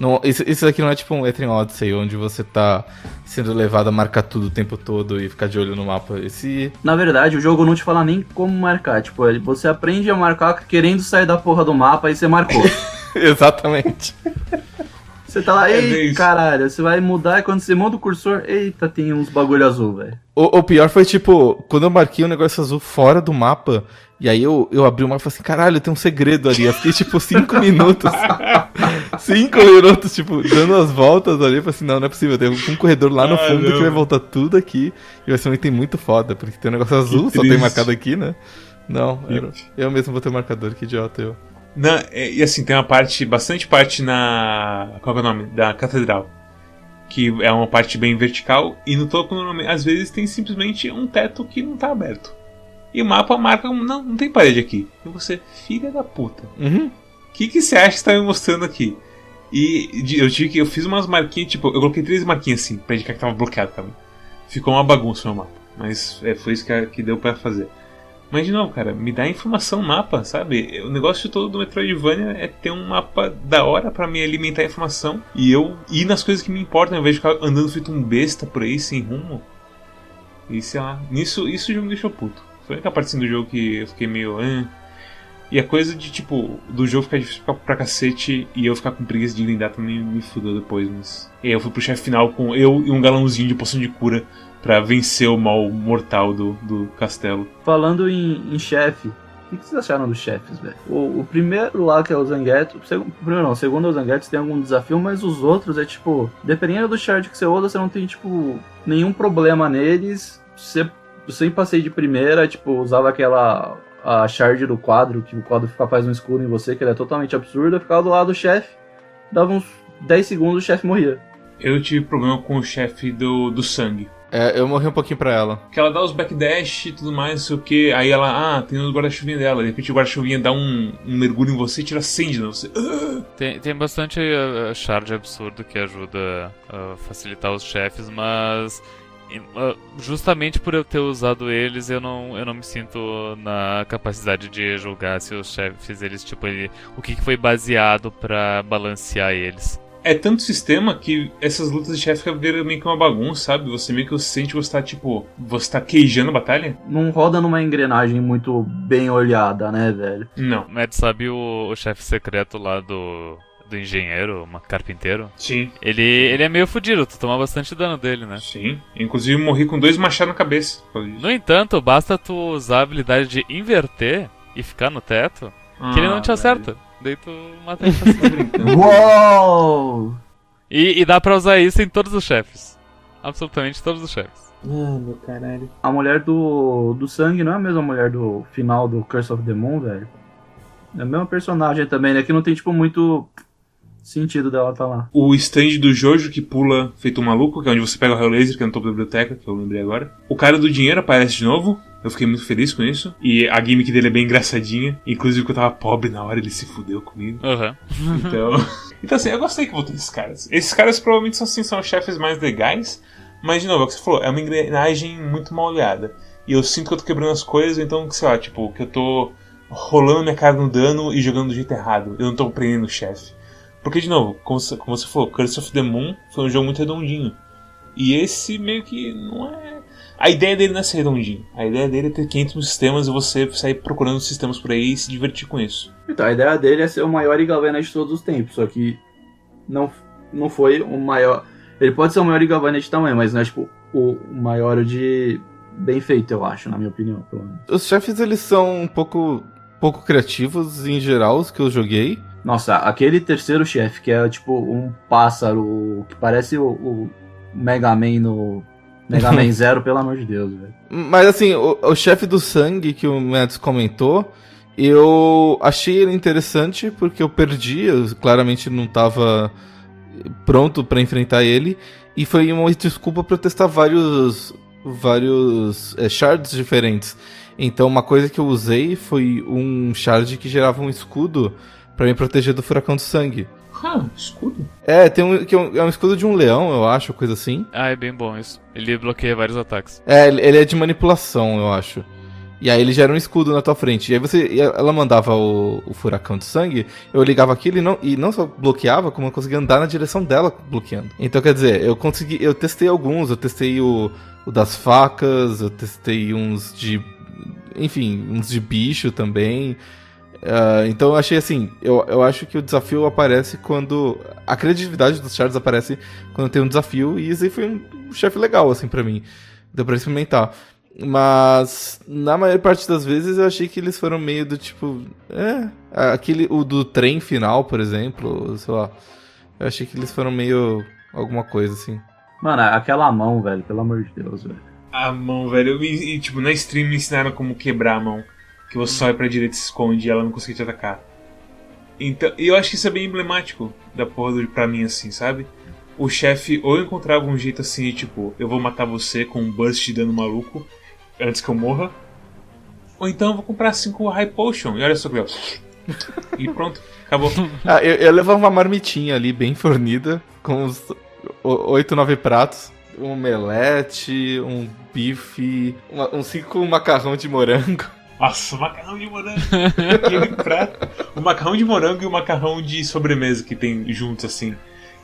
Não, isso, isso aqui não é tipo um Etrian Odyssey, onde você tá sendo levado a marcar tudo o tempo todo e ficar de olho no mapa. Esse... Na verdade, o jogo não te fala nem como marcar. Tipo, você aprende a marcar querendo sair da porra do mapa e você marcou. Exatamente. Você tá lá, é ei, caralho, você vai mudar e quando você muda o cursor, eita, tem uns bagulho azul, velho. O, o, pior foi, tipo, quando eu marquei um negócio azul fora do mapa, e aí eu, eu abri o mapa e falei assim, caralho, tem um segredo ali. Eu fiquei, tipo, cinco minutos. cinco minutos, tipo, dando as voltas ali. Eu falei assim, não, não é possível. Tem um corredor lá no ah, fundo não. que vai voltar tudo aqui. E vai ser um item muito foda, porque tem um negócio azul, só tem marcado aqui, né? Não, eu, eu mesmo vou ter marcador, que idiota eu. Não, é, e assim, tem uma parte, bastante parte na. Qual é o nome? Da catedral. Que é uma parte bem vertical. E no topo, às vezes, tem simplesmente um teto que não tá aberto. E o mapa marca. Não, não tem parede aqui. E você, filha da puta. O uhum. que, que você acha que está me mostrando aqui? E eu tive que. Eu fiz umas marquinhas, tipo, eu coloquei três marquinhas assim, pra indicar que tava bloqueado também. Ficou uma bagunça no mapa. Mas é, foi isso que, que deu para fazer. Mas de novo, cara, me dá informação mapa, sabe? O negócio todo do Metroidvania é ter um mapa da hora para me alimentar informação e eu ir nas coisas que me importam, ao invés de ficar andando feito um besta por aí sem rumo. E sei lá, nisso isso já me deixou puto. Foi a parte assim, do jogo que eu fiquei meio. E a coisa de tipo, do jogo ficar difícil pra cacete e eu ficar com preguiça de grindar também me fudeu depois, mas. E aí eu fui pro chefe final com eu e um galãozinho de poção de cura para vencer o mal mortal do, do castelo. Falando em, em chefe, o que vocês acharam dos chefes, velho? O, o, primeiro lá, que é o Zangetsu, o, segundo, primeiro não, o segundo é o Zangetsu, tem algum desafio, mas os outros é tipo, dependendo do shard que você usa, você não tem, tipo, nenhum problema neles. Você, sempre passei de primeira, tipo, usava aquela a shard do quadro, que o quadro fica, faz um escudo em você, que ele é totalmente absurdo, eu ficava do lado do chefe, dava uns 10 segundos o chefe morria. Eu tive problema com o chefe do, do sangue. É, eu morri um pouquinho pra ela. Que ela dá os backdash e tudo mais, não sei o que. Aí ela, ah, tem o guarda-chuvinha dela. De repente o guarda-chuvinha dá um, um, mergulho em você e tira 100 de você. Ah! Tem, tem bastante uh, shard absurdo que ajuda a facilitar os chefes, mas uh, justamente por eu ter usado eles, eu não, eu não me sinto na capacidade de julgar se os chefes, eles, tipo, ele, o que, que foi baseado pra balancear eles. É tanto sistema que essas lutas de chefe viram meio que uma bagunça, sabe? Você meio que se sente que você tá, tipo, você tá queijando a batalha? Não roda numa engrenagem muito bem olhada, né, velho? Não. Matt, sabe o, o chefe secreto lá do, do engenheiro, uma carpinteiro? Sim, Ele, ele é meio fudido, tu toma bastante dano dele, né? sim. Inclusive morri com dois machados na cabeça. No entanto, basta tu usar a habilidade de inverter e ficar no teto, que ele não Ah, te acerta. Daí tu mata ele. Uou! e, e dá pra usar isso em todos os chefes. Absolutamente todos os chefes. Ah, meu caralho. A mulher do, do sangue não é a mesma mulher do final do Curse of the Moon, velho? É a mesma personagem também, né? Que não tem, tipo, muito sentido dela tá lá. O stand do Jojo que pula feito um maluco, que é onde você pega o raio laser, que é no topo da biblioteca, que eu lembrei agora. O cara do dinheiro aparece de novo. Eu fiquei muito feliz com isso. E a gimmick dele é bem engraçadinha. Inclusive que eu tava pobre na hora, ele se fudeu comigo. Aham. Então. então assim, eu gostei que voltou esses caras. Esses caras provavelmente são, assim, são os chefes mais legais. Mas, de novo, é o que você falou, é uma engrenagem muito mal olhada. E eu sinto que eu tô quebrando as coisas, então, sei lá, tipo, que eu tô rolando minha cara no dano e jogando do jeito errado. Eu não tô prendendo o chefe. Porque, de novo, como você, como você falou, Curse of the Moon foi um jogo muito redondinho. E esse meio que não é. A ideia dele não é ser redondinho. A ideia dele é ter 500 mil sistemas e você sair procurando sistemas por aí e se divertir com isso. Então, a ideia dele é ser o maior Igavana de todos os tempos, só que não, não foi o maior. Ele pode ser o maior Igavana de tamanho, mas não é tipo o maior de bem feito, eu acho, na minha opinião, pelo menos. Os chefes, eles são um pouco, pouco criativos em geral, os que eu joguei. Nossa, aquele terceiro chefe, que é tipo um pássaro que parece o, o Mega Man no. Mega Man Zero, pelo amor de Deus, velho. Mas assim, o, o chefe do sangue que o Mads comentou, eu achei ele interessante porque eu perdi, eu claramente não tava pronto pra enfrentar ele, e foi uma desculpa pra eu testar vários, vários é, shards diferentes. Então uma coisa que eu usei foi um shard que gerava um escudo pra me proteger do furacão do sangue. Ah, escudo. É, tem um, que é um, é um escudo de um leão, eu acho, coisa assim. Ah, é bem bom isso. Ele bloqueia vários ataques. É, ele ele é de manipulação, eu acho. E aí ele gera um escudo na tua frente. E aí você. e ela mandava o, o furacão de sangue, eu ligava aquilo e não, e não só bloqueava, como eu conseguia andar na direção dela bloqueando. Então quer dizer, eu consegui. Eu testei alguns, eu testei o, o das facas, eu testei uns de. Enfim, uns de bicho também. Ah, então eu achei assim, eu, eu acho que o desafio aparece quando. A criatividade dos shards aparece quando tem um desafio, e isso aí foi um, chefe legal, assim, pra mim. Deu pra experimentar. Mas na maior parte das vezes eu achei que eles foram meio do tipo. É. Aquele. O do trem final, por exemplo, sei lá. Eu achei que eles foram meio. alguma coisa assim. Mano, aquela mão, velho, pelo amor de Deus, velho. A mão, velho. Eu E, tipo, na stream me ensinaram como quebrar a mão. Que você só vai pra direita e se esconde e ela não consegue te atacar. Então, eu acho que isso é bem emblemático da porra pra mim, assim, sabe? O chefe ou encontrava um jeito assim de tipo, eu vou matar você com um burst de dano maluco antes que eu morra. Ou então eu vou comprar cinco High Potion. E olha só que eu. E pronto, acabou. Ah, eu, eu levava uma marmitinha ali bem fornida, com uns o- oito, nove pratos. Um omelete, um bife, uma- um cinco macarrão de morango. Nossa, o macarrão de morango. Aquele prato. O macarrão de morango e o macarrão de sobremesa que tem juntos assim.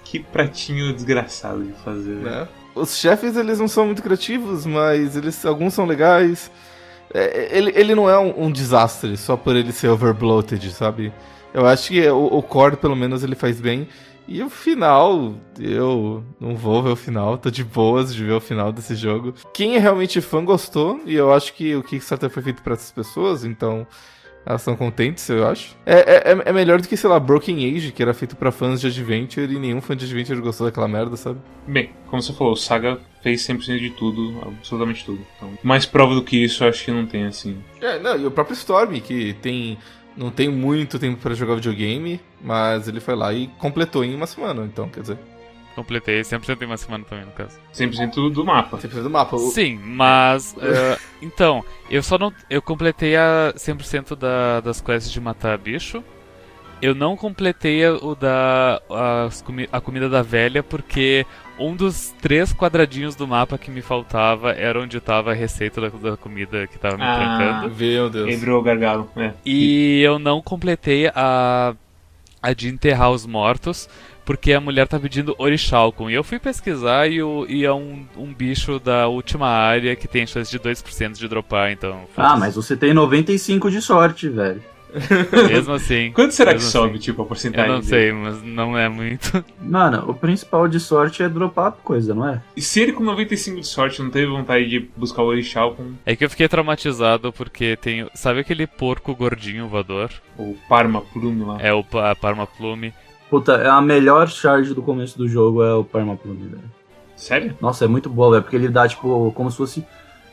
Que pratinho desgraçado de fazer. né? Os chefes, eles não são muito criativos, mas eles alguns são legais. É, ele, ele não é um, um desastre só por ele ser overbloated, sabe? Eu acho que o, o core, pelo menos, ele faz bem. E o final, eu não vou ver o final, tô de boas de ver o final desse jogo. Quem é realmente fã gostou, e eu acho que o Kickstarter foi feito para essas pessoas, então elas estão contentes, eu acho. É, é, é melhor do que, sei lá, Broken Age, que era feito para fãs de Adventure, e nenhum fã de Adventure gostou daquela merda, sabe? Bem, como você falou, o Saga fez 100% de tudo, absolutamente tudo. Então, mais prova do que isso, eu acho que não tem assim. É, não, e o próprio Storm, que tem. Não tem muito tempo pra jogar videogame, mas ele foi lá e completou em uma semana, então, quer dizer. Completei 100% em uma semana também, no caso. 100% do mapa. Você precisa do mapa. O- Sim, mas. eh, então, eu só não. Eu completei a 100% da, das quests de matar bicho. Eu não completei o da comi- a comida da velha porque um dos três quadradinhos do mapa que me faltava era onde tava a receita da, da comida que tava me Ah. trancando. Meu Deus. Ele virou o gargalo. É. E eu não completei a, a de enterrar os mortos, porque a mulher tá pedindo orixalcum. E eu fui pesquisar e, o, e é um, um bicho da última área que tem chance de 2% de dropar, então. Ah, mas você tem 95 de sorte, velho. Mesmo assim. Quanto será que mesmo sobe, assim. tipo, a Eu porcentagem? não dele? sei, mas não é muito. Mano, o principal de sorte é dropar coisa, não é? E se ele com 95 de sorte não teve vontade de buscar o Orixá com É que eu fiquei traumatizado porque tem. Sabe aquele porco gordinho voador? o Parma Plume lá? É o pa- Parma Plume. Puta, é a melhor charge do começo do jogo é o Permaplume, velho. Sério? Nossa, é muito boa, velho, porque ele dá, tipo, como se fosse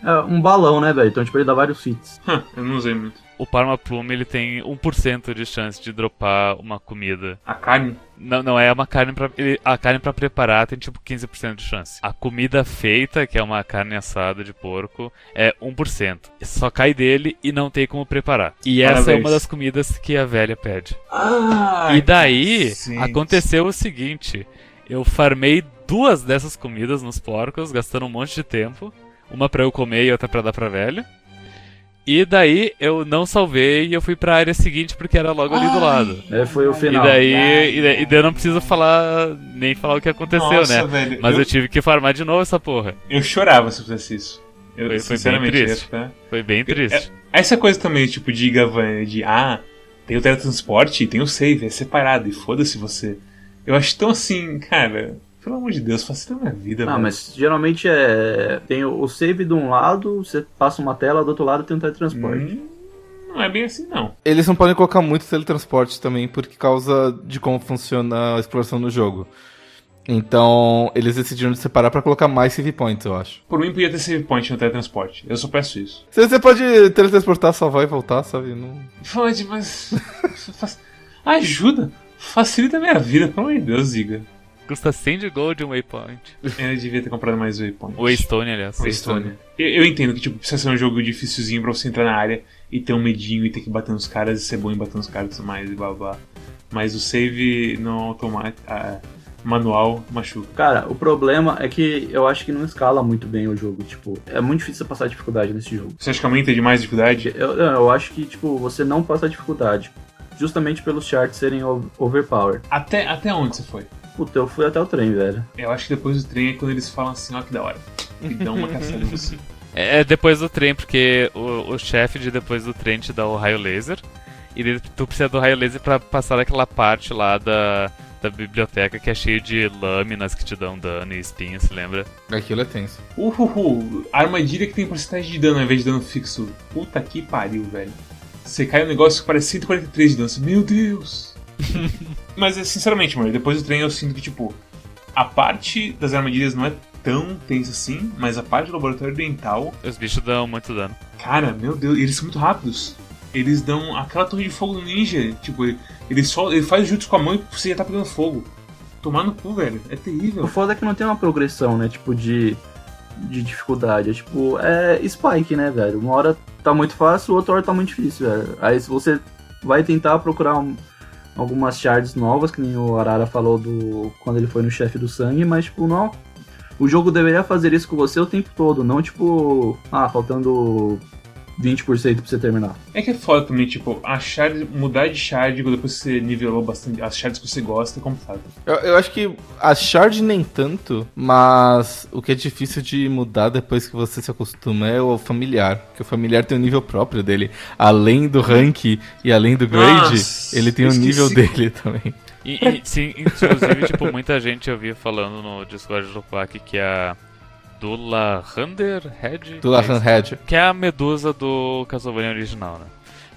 é, um balão, né, velho? Então, tipo, ele dá vários hits. Hã, eu não usei muito. O Parma Plume ele tem 1% de chance de dropar uma comida. A carne? Não, não é uma carne pra. ele- A carne pra preparar tem tipo 15% de chance. A comida feita, que é uma carne assada de porco, é 1%. Só cai dele e não tem como preparar. E essa é Parabéns. uma das comidas que a velha pede. Ah! e daí sim. aconteceu o seguinte: eu farmei duas dessas comidas nos porcos, gastando um monte de tempo. Uma pra eu comer e outra pra dar pra velha. E daí eu não salvei e eu fui pra área seguinte porque era logo ali do lado. É, foi o E final. daí, e daí, e daí eu não preciso falar, nem falar o que aconteceu, Nossa, né? velho. Mas eu... eu, tive que farmar de novo essa porra. eu chorava se eu fizesse isso. Eu, Foi- foi bem sinceramente, triste. ficar... Foi bem triste. Essa coisa também, tipo, de Gavan, de ah, tem o teletransporte e tem o save, é separado, e foda-se você. Eu acho tão assim, cara, pelo amor de Deus, facilita a minha vida, Ah, velho. mas geralmente é. Tem o save de um lado, você passa uma tela, do outro lado tem um teletransporte. Hum, não é bem assim, não. Eles não podem colocar muito teletransporte também por causa de como funciona a exploração no jogo. Então, eles decidiram separar pra colocar mais save points, eu acho. Por mim, podia ter save point no teletransporte. Eu só peço isso. Se você pode teletransportar, salvar e voltar, sabe? Não... Pode, mas. Ajuda! Facilita a minha vida, pelo amor de Deus, Ziga. Custa 100 de gold um waypoint. Eu devia ter comprado mais waypoint. Waystone, aliás. Waystone. Eu, eu entendo que tipo, precisa ser um jogo dificilzinho pra você entrar na área e ter um medinho e ter que bater nos caras e ser bom em bater nos caras e tudo mais e blá blá. Mas o save não automático. ah, manual machuca. Cara, o problema é que eu acho que não escala muito bem o jogo. Tipo, é muito difícil você passar dificuldade nesse jogo. Você acha que aumenta demais a dificuldade? Eu, eu acho que, tipo, você não passa dificuldade. Justamente pelos charts serem o- overpower. Até, até onde você foi? Puta, eu fui até o trem, velho. Eu acho que depois do trem é quando eles falam assim, ó que da hora. E dão uma caçada em você. É é depois do trem, porque o, o chefe de depois do trem te dá o raio laser. E tu precisa do raio laser pra passar daquela parte lá da, da biblioteca que é cheio de lâminas que te dão dano e espinho, se lembra? Aquilo é tenso. Uhuhu, armadilha que tem porcentagem de dano ao invés de dano fixo. Puta que pariu, velho. Você cai um negócio que parece 143 de dano. Meu Deus! Mas, é, sinceramente, mano, depois do trem eu sinto que, tipo, a parte das armadilhas não é tão tensa assim, mas a parte do laboratório dental, Os bichos dão muito dano. cara, meu Deus, eles são muito rápidos. Eles dão aquela torre de fogo do ninja, tipo, ele, ele só ele faz jutsu com a mão e você já tá pegando fogo. Tomar no cu, velho, é O terrível. foda é que não tem uma progressão, né? Tipo, de, de dificuldade. É tipo, é spike, né, velho? Uma hora tá muito fácil, outra hora tá muito difícil, velho. Aí se você vai tentar procurar um- algumas shards novas, que nem o Arara falou do quando ele foi no chefe do sangue, mas tipo, não. O jogo deveria fazer isso com você o tempo todo, não tipo, ah, faltando 20% pra você terminar. É que é foda também, tipo, a shard, mudar de shard depois que você nivelou bastante as shards que você gosta é complicado. Eu, eu acho que a Shard nem tanto, mas o que é difícil de mudar depois que você se acostuma é o familiar. Porque o familiar tem um nível próprio dele. Além do rank e além do grade, Nossa, ele tem eu um nível dele também. E, e, sim, inclusive, tipo, muita gente eu vi falando no Discord do Quack que a Dula Hunter Head. Do Lahan Head. Que é a medusa do Castlevania original, né?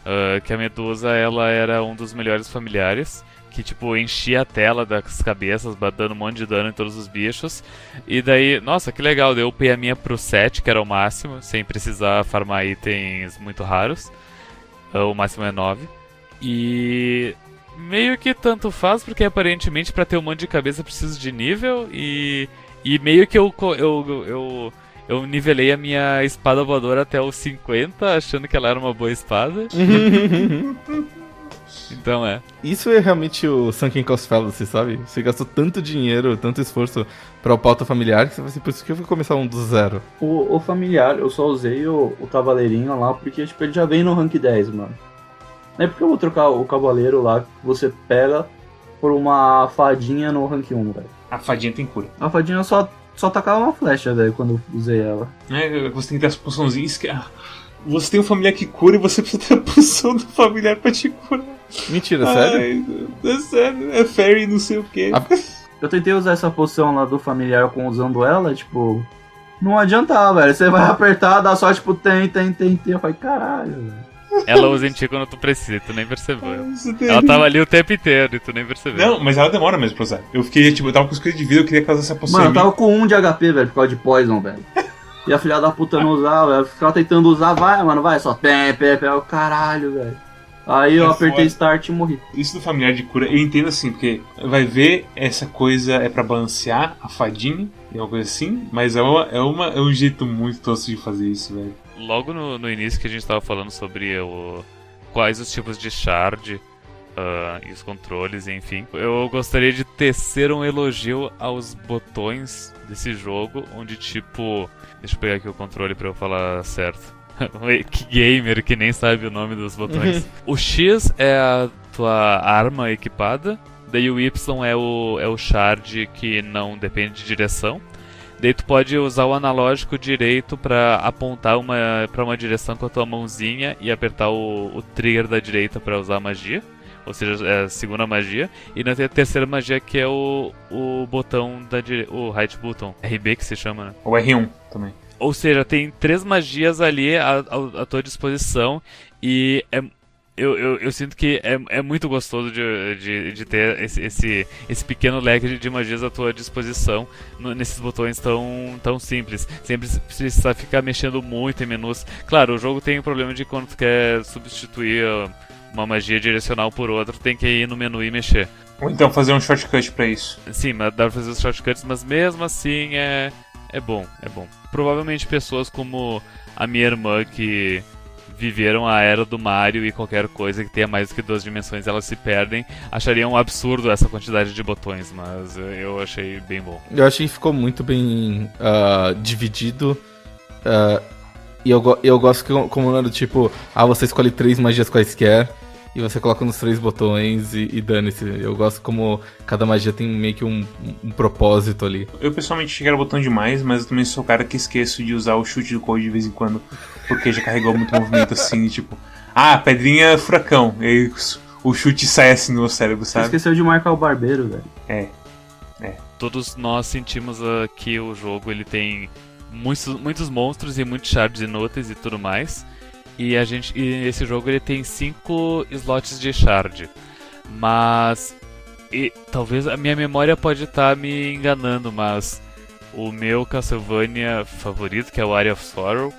Ah, que a medusa, ela era um dos melhores familiares. Que, tipo, enchia a tela das cabeças, dando um monte de dano em todos os bichos. E daí, nossa, que legal, deu upei a minha pro 7, que era o máximo, sem precisar farmar itens muito raros. Ah, o máximo é 9. E meio que tanto faz, porque aparentemente pra ter um monte de cabeça eu preciso de nível. E, e meio que eu, eu, eu, eu nivelei a minha espada voadora até os 50, achando que ela era uma boa espada. Então é. Isso é realmente o Sunken Cost Fallacy, sabe? Você gastou tanto dinheiro, tanto esforço pra o pauta familiar que você vai assim, por isso que eu vou começar um do zero. O, o familiar, eu só usei o, o cavaleirinho lá porque tipo, ele já vem no rank 10, mano. Não é porque eu vou trocar o cavaleiro lá que você pega por uma fadinha no rank 1, velho. A fadinha tem cura. A fadinha só, só tacava uma flecha, velho, quando eu usei ela. É, você tem que ter as poçãozinhas que. ah, Você tem um familiar que cura e você precisa ter a poção do familiar pra te curar. Mentira, sério? Ai, é sério. É fairy não sei o quê. A- Eu tentei usar essa poção lá do familiar com usando ela, tipo. Não adiantava, velho. Você vai apertar, dá só tipo tem, tem, tem, tem. Eu falei, caralho, velho. Ela usa em ti quando tu precisa, tu nem percebeu. Tem- Ela tava ali o tempo inteiro e tu nem percebeu. Não, mas ela demora mesmo pra usar. Eu fiquei, tipo, eu tava com os coisas de vida, eu queria que ela usasse a poção. Mano, eu tava com um de HP, velho, por causa de poison, velho. E a filha da puta não usava, ela ficava tentando usar, vai, mano, vai, só pé, pé, pé, o caralho, velho. Aí eu É apertei foda. start e morri. Isso do familiar de cura, eu entendo assim, porque vai ver essa coisa é pra balancear a fadinha, e uma coisa assim, mas é, uma, é, uma, é um jeito muito tosco de fazer isso, velho. Logo no, no início que a gente tava falando sobre o, quais os tipos de shard ah, e os controles, enfim, eu gostaria de tecer um elogio aos botões desse jogo, onde tipo. Deixa eu pegar aqui o controle pra eu falar certo. que gamer que nem sabe o nome dos botões. o X é a tua arma equipada, daí o Y é o, é o shard que não depende de direção. Daí tu pode usar o analógico direito pra apontar uma para uma direção com a tua mãozinha e apertar o, o trigger da direita pra usar a magia. Ou seja, é a segunda magia. E na te- terceira magia que é o, o botão da direita. O right button. RB que se chama, né? Ou R1 também. Ou seja, tem três magias ali à, à- à tua disposição e é, eu, eu, eu sinto que é, é muito gostoso de, de, de ter esse, esse, esse pequeno leque de, de magias à tua disposição no- nesses botões tão, tão simples. Sempre precisa ficar mexendo muito em menus. Claro, o jogo tem o problema de quando tu quer substituir ah, uma magia direcional por outra, tem que ir no menu e mexer. Ou então fazer um shortcut pra isso. Sim, mas dá pra fazer os shortcuts, mas mesmo assim é, é bom, é bom. Provavelmente pessoas como a minha irmã que viveram a era do Mario e qualquer coisa que tenha mais do que duas dimensões elas se perdem, achariam um absurdo essa quantidade de botões, mas eh, eu achei bem bom. Eu achei que ficou muito bem ah, dividido. ah, e eu, eu gosto que, como era tipo, ah, você escolhe três magias quaisquer e você coloca nos três botões e, e dane-se. Eu gosto como cada magia tem meio que um, um propósito ali. Eu pessoalmente achei que era botão demais, mas eu também sou o cara que esqueço de usar o chute do code de vez em quando, porque já carregou muito movimento assim, tipo, ah, pedrinha furacão. E aí o chute sai assim no meu cérebro, Você sabe? esqueceu de marcar o barbeiro, velho. É. Todos nós sentimos ah, que o jogo ele tem muitos, muitos monstros e muitos shards inúteis e tudo mais. E a gente e esse jogo ele tem cinco slots de shard. Mas e talvez a minha memória pode estar me enganando, mas o meu Castlevania favorito, que é o Area of Sorrow,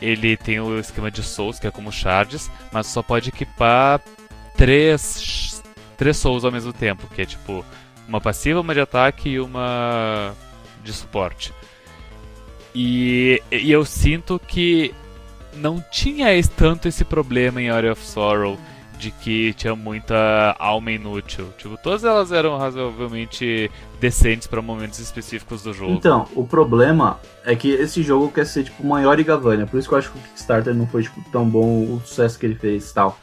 ele tem o esquema de souls, que é como shards, mas só pode equipar três três souls ao mesmo tempo, que é tipo uma passiva, uma de ataque e uma de suporte. E, e eu sinto que não tinha tanto esse problema em Area of Sorrow de que tinha muita alma inútil. Tipo, todas elas eram razoavelmente decentes para momentos específicos do jogo. Então, o problema é que esse jogo quer ser, tipo, maior Igavania. Por isso que eu acho que o Kickstarter não foi, tipo, tão bom o sucesso que ele fez e tal.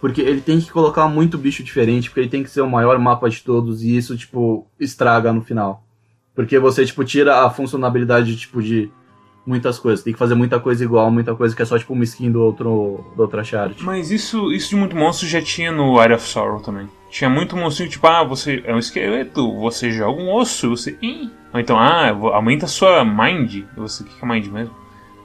Porque ele tem que colocar muito bicho diferente, porque ele tem que ser o maior mapa de todos, e isso, tipo, estraga no final. Porque você, tipo, tira a funcionalidade, tipo, de muitas coisas. Tem que fazer muita coisa igual, muita coisa que é só, tipo, uma skin do outro, da outra chart. Mas isso, isso de muito monstro já tinha no Area of Sorrow também. Tinha muito monstrinho, tipo, ah, você é um esqueleto, você joga um osso, você. Ih. Ou então, ah, aumenta a sua mind. Você, o que é mind mesmo?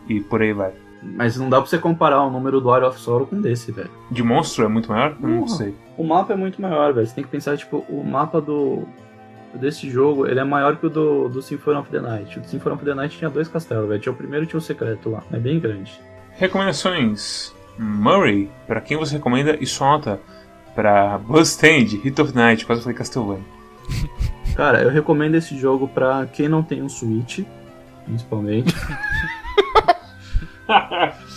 E por aí vai. Mas não dá pra você comparar o número do Area of Sorrow com desse, velho. De monstro é muito maior? Eu não sei. O mapa é muito maior, velho. Você tem que pensar, tipo, o mapa do desse jogo, ele é maior que o do, do Symphony of the Night. O do Symphony of the Night tinha dois castelos, velho. Tinha o primeiro e tinha o secreto lá. É bem grande. Recomendações: Murray, pra quem você recomenda e sua nota pra Bloodstained, Hit of the Night, quase falei Castlevania. Cara, eu recomendo esse jogo pra quem não tem um Switch, principalmente.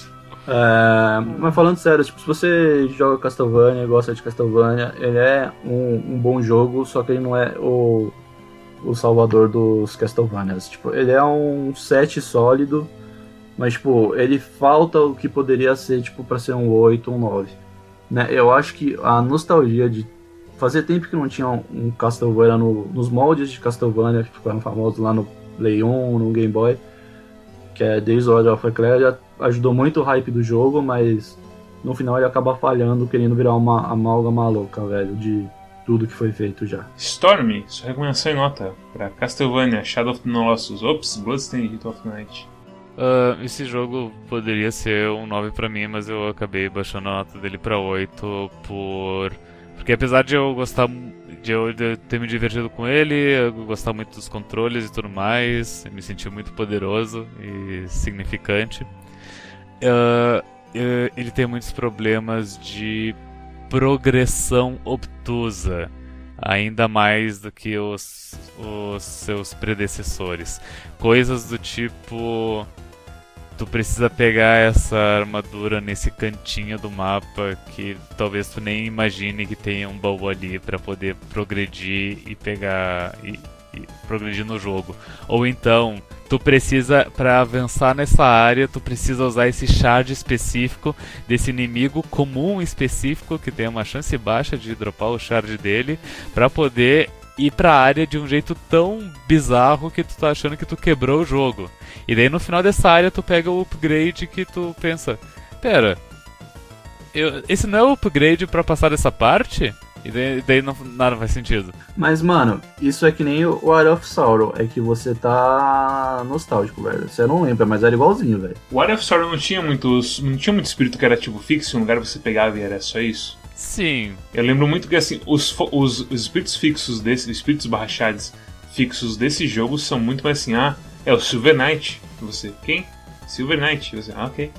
É, mas falando sério, tipo, se você joga Castlevania gosta de Castlevania, ele é um, um, bom jogo, só que ele não é o, o salvador dos Castlevanias. Tipo, ele é um set sólido, mas tipo, ele falta o que poderia ser tipo para ser um 8, um 9. Né? Eu acho que a nostalgia de fazer tempo que não tinha um Castlevania no, nos moldes de Castlevania que ficaram famosos lá no Play 1, no Game Boy, que é Days of of Eclair, já ajudou muito o hype do jogo, mas no final ele acaba falhando, querendo virar uma amálgama maluca, velho, de tudo que foi feito já. Storm, sua recomendação em nota para Castlevania Shadow of the Colossus, ops, Bloodstained Hit of Night. Uh, esse jogo poderia ser um 9 para mim, mas eu acabei baixando a nota dele para 8 por porque apesar de eu gostar de eu, ter me divertido com ele, eu gostar muito dos controles e tudo mais, me senti muito poderoso e significante. Uh, uh, ele tem muitos problemas de progressão obtusa, ainda mais do que os, os seus predecessores. Coisas do tipo tu precisa pegar essa armadura nesse cantinho do mapa que talvez tu nem imagine que tenha um baú ali para poder progredir e pegar e, e, progredir no jogo. Ou então, tu precisa para avançar nessa área, tu precisa usar esse shard específico desse inimigo comum específico que tem uma chance baixa de dropar o shard dele para poder ir pra área de um jeito tão bizarro que tu tá achando que tu quebrou o jogo. E daí no final dessa área tu pega o upgrade que tu pensa, pera, eu, esse não é o upgrade para passar dessa parte? E daí, daí não, nada faz sentido. Mas, mano, isso é que nem o Art of Sorrow. É que você tá nostálgico, velho. Você não lembra, mas era igualzinho, velho. O Art of Sorrow não tinha muitos. Não tinha muito espírito que era tipo fixo, um lugar você pegava e era só isso? Sim. Eu lembro muito que assim, os, os, os espíritos fixos desse, espíritos barrachados fixos desse jogo são muito mais assim, ah, é o Silver Knight. Você, quem? Silver Knight. Você, ah, ok.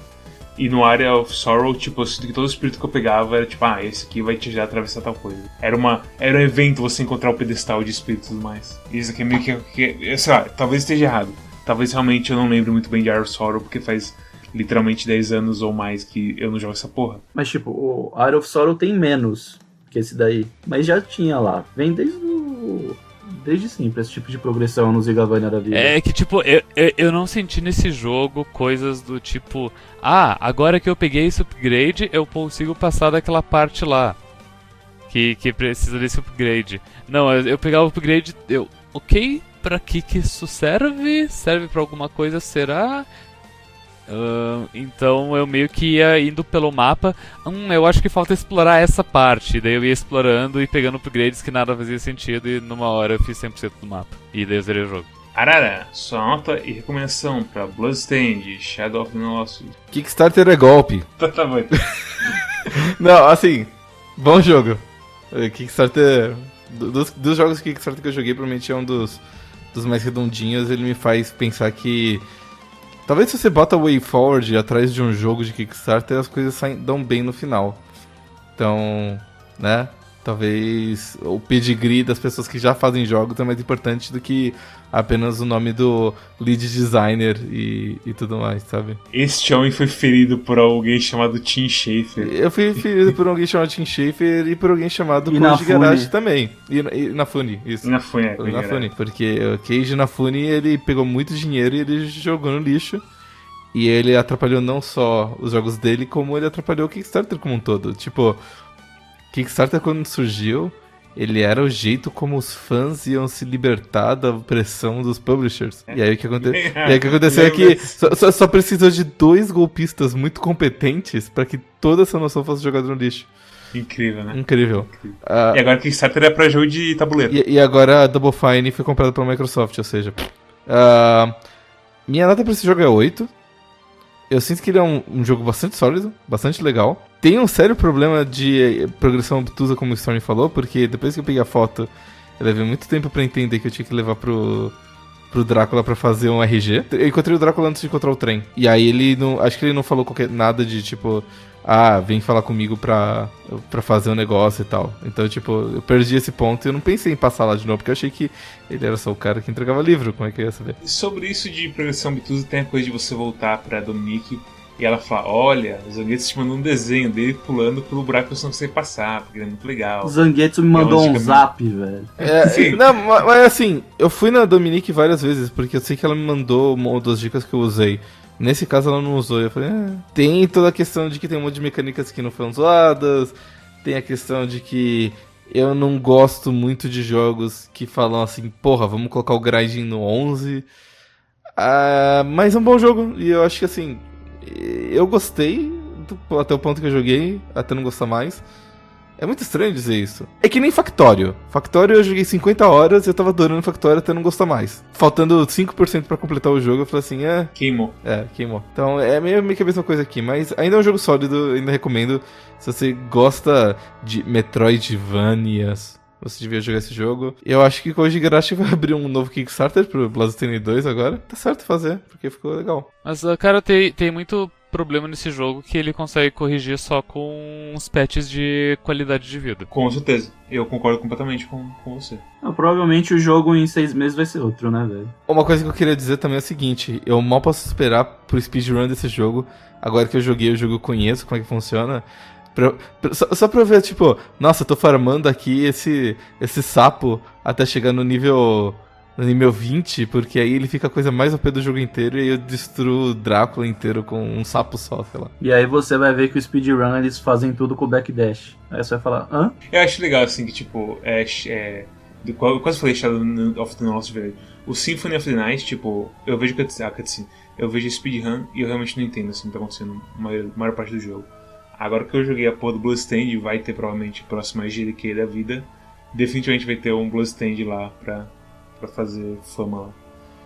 E no Area of Sorrow, tipo, eu sinto que todo espírito que eu pegava era tipo, ah, esse aqui vai te ajudar a atravessar tal coisa. Era uma. Era um evento você encontrar o pedestal de espíritos e tudo mais. Isso aqui é meio que. que sei lá, talvez esteja errado. Talvez realmente eu não lembre muito bem de Area of Sorrow, porque faz literalmente 10 anos ou mais que eu não jogo essa porra. Mas tipo, o Art of Sorrow tem menos que esse daí. Mas já tinha lá. Vem desde o. Desde sempre esse tipo de progressão no Zigavania da vida. É que, tipo, eu, eu não senti nesse jogo coisas do tipo: Ah, agora que eu peguei esse upgrade, eu consigo passar daquela parte lá. Que, que precisa desse upgrade. Não, eu pegava o upgrade, eu. Ok, pra que que isso serve? Serve pra alguma coisa? Será? Uh, então eu meio que ia indo pelo mapa. Hum, eu acho que falta explorar essa parte. Daí eu ia explorando e pegando upgrades que nada fazia sentido. E numa hora eu fiz 100% do mapa. E daí eu zerei o jogo. Arara, sua nota e recomendação pra Bloodstained, Shadow of the Colossus. Kickstarter é golpe. Tá, tá bom. Não, assim, bom jogo. Kickstarter. Dos, dos jogos Kickstarter que eu joguei, provavelmente é um dos, dos mais redondinhos. Ele me faz pensar que Talvez se você bota Way Forward atrás de um jogo de Kickstarter, as coisas saem, dão bem no final. Então, né? Talvez o pedigree das pessoas que já fazem jogos é mais importante do que apenas o nome do lead designer e, e tudo mais, sabe? Este homem foi ferido por alguém chamado Tim Schafer. Eu fui ferido por alguém chamado Tim Schafer e por alguém chamado Koji Garage também. E, e na Funi, isso. Na Funi, é. Na Funi, porque o Keiji Funi ele pegou muito dinheiro e ele jogou no lixo. E ele atrapalhou não só os jogos dele, como ele atrapalhou o Kickstarter como um todo. Tipo, Kickstarter quando surgiu, ele era o jeito como os fãs iam se libertar da pressão dos publishers. E aí o que, aconte... aí, o que aconteceu é que só, só, só, precisou de dois golpistas muito competentes para que toda essa noção fosse jogada no lixo. Incrível, né? Incrível. Incrível. Uh, e agora Kickstarter é pra jogo de tabuleiro. E, e, agora a Double Fine foi comprada pela Microsoft, ou seja. Uh, minha nota pra esse jogo é 8. Eu sinto que ele é um, um, jogo bastante sólido, bastante legal. Tem um sério problema de eh, progressão obtusa, como o Storm falou, porque depois que eu peguei a foto, eu levei muito tempo para entender que eu tinha que levar pro, pro Drácula para fazer um RG. Eu encontrei o Drácula antes de encontrar o trem. E aí ele não. Acho que ele não falou qualquer, nada de tipo. Ah, vem falar comigo pra, pra fazer um negócio e tal. Então, tipo, eu perdi esse ponto e eu não pensei em passar lá de novo, porque eu achei que ele era só o cara que entregava livro. Como é que eu ia saber? Sobre isso de progressão obtusa, tem a coisa de você voltar pra Dominique E ela fala: Olha, o Zangetsu te mandou um desenho dele pulando pelo buraco que você não consegue passar, porque ele é muito legal. O Zangetsu me mandou É um zap, velho. É, Sim. não, ma- mas assim, eu fui na Dominique várias vezes, porque eu sei que ela me mandou uma das dicas que eu usei. Nesse caso ela não usou, eu falei, é. Tem toda a questão de que tem um monte de mecânicas que não foram zoadas, tem a questão de que eu não gosto muito de jogos que falam assim, porra, vamos colocar o grinding no 11. Ah, mas é um bom jogo, e eu acho que assim, eu gostei do- até o ponto que eu joguei, até não gostar mais. É muito estranho dizer isso. É que nem Factório. Factório eu joguei 50 horas e eu tava adorando Factório até não gostar mais. Faltando 5% pra completar o jogo, eu falei assim, é, Queimou. é, queimou. Então é meio, meio que a mesma coisa aqui, mas ainda é um jogo sólido, ainda recomendo. Se você gosta de Metroidvanias, você devia jogar esse jogo. Eu acho que Koji Igarashi vai abrir um novo Kickstarter pro Bloodstained 2 agora. Tá certo fazer, porque ficou legal. Mas, ah, cara, tem, tem muito problema nesse jogo que ele consegue corrigir só com uns patches de qualidade de vida. Com certeza. Eu concordo completamente com, com você. Não, provavelmente o jogo em seis meses vai ser outro, né, velho? Uma coisa que eu queria dizer também é o seguinte: eu mal posso esperar pro speedrun desse jogo. Agora que eu joguei o jogo, eu conheço como é que funciona. Pra- pra- só, só pra eu ver, tipo, nossa, eu tô farmando aqui esse, esse sapo até chegar no nível. No nível 20, porque aí ele fica a coisa mais OP do jogo inteiro e aí eu destruo o Drácula inteiro com um sapo só, sei lá. E aí você vai ver que o speedrun eles fazem tudo com o backdash. Aí você vai falar, hã? Eu acho legal, assim, que, tipo, é. é eu quase falei Shadow of the Lost Valley. O Symphony of the Night, tipo, eu vejo a cutscene, eu vejo speedrun e eu realmente não entendo, assim, o que tá acontecendo na maior, maior parte do jogo. Agora que eu joguei a porra do Bloodstained, vai ter provavelmente o próximo GDQ da vida. Definitivamente vai ter um Bloodstained lá pra, pra fazer fama lá.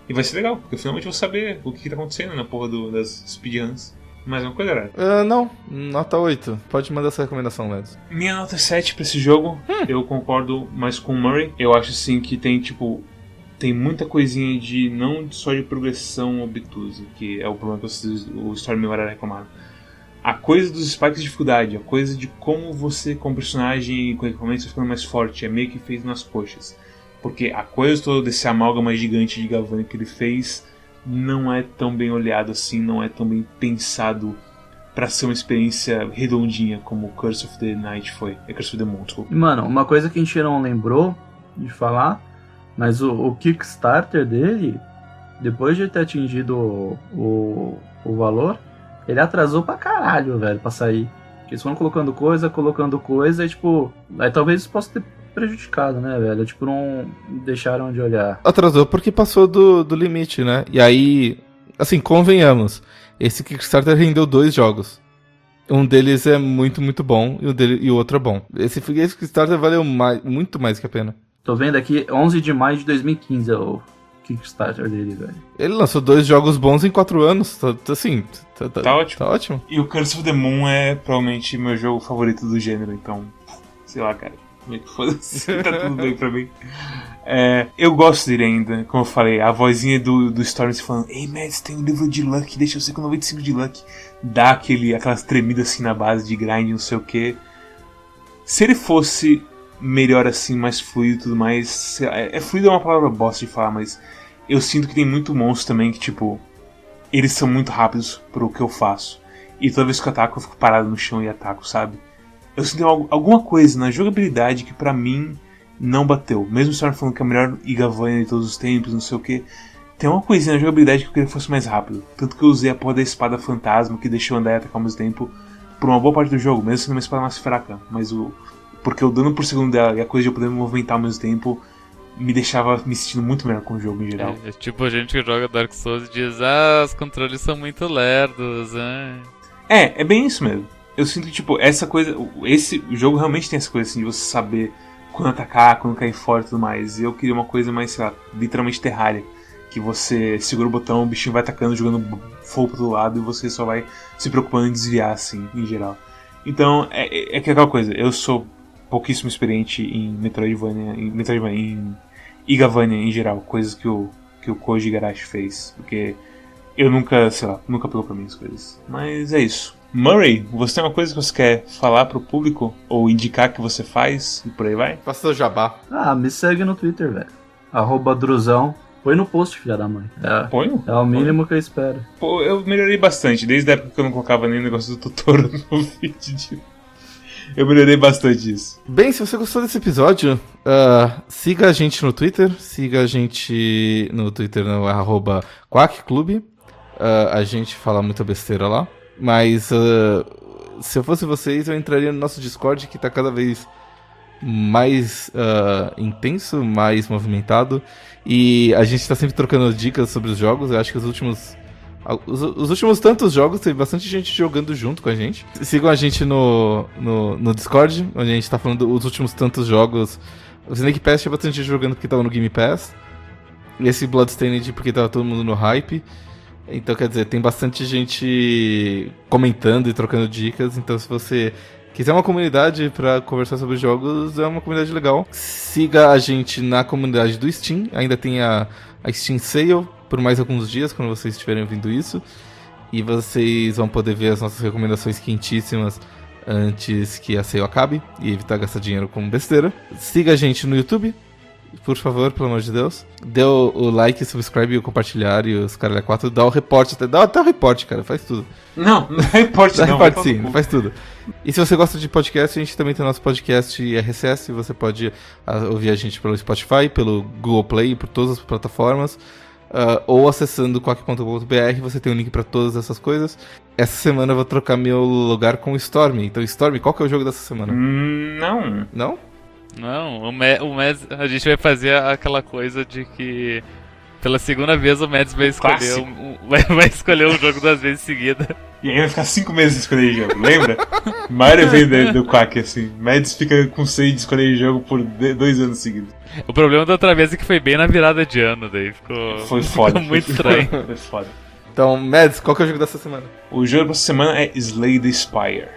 E vai ser legal, porque eu finalmente vou saber o que, que tá acontecendo na porra do- das speedruns. Mais uma coisa, galera. Ah, não, nota 8. Pode mandar essa recomendação, Ledos. Minha nota é 7 pra esse jogo. Eu concordo mais com o Murray. Eu acho assim que tem tipo. Tem muita coisinha de. não só de progressão obtusa, que é o problema que vocês, o Story Memorial reclamaram. A coisa dos spikes de dificuldade, a coisa de como você, com personagem e com equipamento, vai ficando mais forte, é meio que feito nas coxas. Porque a coisa toda desse amálgama gigante de Gavani que ele fez não é tão bem olhado assim, não é tão bem pensado pra ser uma experiência redondinha como Curse of the Night foi. É Curse of the Moon, desculpa. Mano, uma coisa que a gente não lembrou de falar, mas o, o Kickstarter dele, depois de ter atingido o, o, o valor, ele atrasou pra caralho, velho, pra sair. Eles foram colocando coisa, colocando coisa, e tipo, aí talvez isso possa ter prejudicado, né, velho? Tipo, não deixaram de olhar. Atrasou porque passou do, do limite, né? E aí, assim, convenhamos. Esse Kickstarter rendeu dois jogos. Um deles é muito, muito bom e o, dele, e o outro é bom. Esse, esse Kickstarter valeu mais, muito mais que a pena. Tô vendo aqui, 11 de maio de 2015 é o Kickstarter dele, velho. Ele lançou dois jogos bons em quatro anos. Tá, tá assim, tá, Tá ótimo. Tá ótimo. E o Curse of the Moon é provavelmente meu jogo favorito do gênero, então. Sei lá, cara. Que foda-se, tá tudo bem pra mim. É, eu gosto dele ainda, como eu falei, a vozinha do, do Storm falando: Ei, Mads, tem um livro de Luck, deixa eu ser com 95 de Luck. Dá aquele, aquelas tremidas assim na base de grind, não sei o que. Se ele fosse melhor assim, mais fluido e tudo mais. É, é fluido é uma palavra bosta de falar, mas eu sinto que tem muito monstro também que, tipo, eles são muito rápidos pro que eu faço. E toda vez que eu ataco, eu fico parado no chão e ataco, sabe? Eu al- alguma coisa na jogabilidade que pra mim não bateu. Mesmo o Storm falando que é a melhor Igavania de todos os tempos, não sei o que. Tem uma coisinha na jogabilidade que eu queria que fosse mais rápido. Tanto que eu usei a porra da espada fantasma que deixou andar e atacar ao mesmo tempo por uma boa parte do jogo, mesmo sendo uma espada mais fraca. Mas o. Porque o dano por segundo dela e a coisa de eu poder me movimentar ao mesmo tempo me deixava me sentindo muito melhor com o jogo em geral. É, é tipo a gente que joga Dark Souls e diz, ah, os controles são muito lerdos, ah. É, é bem isso mesmo. Eu sinto que, tipo, essa coisa. Esse jogo realmente tem essa coisa assim de você saber quando atacar, quando cair fora e tudo mais. E eu queria uma coisa mais, sei lá, literalmente terrária. Que você segura o botão, o bichinho vai atacando, jogando fogo pro outro lado e você só vai se preocupando em desviar, assim, em geral. Então, é, é, é é aquela coisa, eu sou pouquíssimo experiente em Metroidvania, em, Metroidvania, em Igavania em geral, coisas que o, que o Koji Igarashi fez. Porque eu nunca, sei lá, nunca pegou pra mim as coisas. Mas é isso. Murray, você tem uma coisa que você quer falar pro público? Ou indicar que você faz? E por aí vai? Faça seu jabá. Ah, me segue no Twitter, velho. Arroba Druzão. Põe no post, filha da mãe. É, Ponho? é o mínimo que eu espero. Pô, eu melhorei bastante, desde a época que eu não colocava nem o negócio do Totoro no vídeo. Eu melhorei bastante isso. Bem, se você gostou desse episódio, ah, siga a gente no Twitter, siga a gente no Twitter no arroba QuackClube. Ah, a gente fala muita besteira lá. Mas ah, se eu fosse vocês, eu entraria no nosso Discord que tá cada vez mais ah, intenso, mais movimentado. E a gente tá sempre trocando dicas sobre os jogos. Eu acho que os últimos. Os, os últimos tantos jogos teve bastante gente jogando junto com a gente. Sigam a gente no, no, no Discord, onde a gente tá falando dos últimos tantos jogos. O Snake Pass tinha bastante gente jogando porque tava no Game Pass. Esse Bloodstained porque tava todo mundo no hype. Então, quer dizer, tem bastante gente comentando e trocando dicas. Então, se você quiser uma comunidade pra conversar sobre jogos, é uma comunidade legal. Siga a gente na comunidade do Steam. Ainda tem a, a Steam Sale por mais alguns dias, quando vocês estiverem ouvindo isso. E vocês vão poder ver as nossas recomendações quentíssimas antes que a sale acabe e evitar gastar dinheiro com besteira. Siga a gente no YouTube, por favor, pelo amor de Deus. Dê o, o like, subscribe, o compartilhar e os caras 4. Dá o reporte, até, dá até o reporte, cara, faz tudo. Não, não importa Dá não. reporte sim, faz tudo. E se você gosta de podcast, a gente também tem nosso podcast RSS. Você pode ah, ouvir a gente pelo Spotify, pelo Google Play, por todas as plataformas. ah, ou acessando quack.com.br, você tem um link pra todas essas coisas. Essa semana eu vou trocar meu lugar com o Storm. Então, Storm, qual que é o jogo dessa semana? Hum, Não. Não? Não, o, Me, o Mads, a gente vai fazer aquela coisa de que pela segunda vez o Mads vai escolher um, um- vai, vai escolher um jogo duas vezes seguida. E aí vai ficar cinco meses sem escolher jogo, lembra? O maior evento do Quack, assim. Mads fica com sede de escolher jogo por dois anos seguidos. O problema da outra vez é que foi bem na virada de ano, daí ficou, Foi foda. ficou muito foi, estranho. Foi foda. Então, Mads, qual que é o jogo dessa semana? O jogo pra essa semana é Slay the Spire.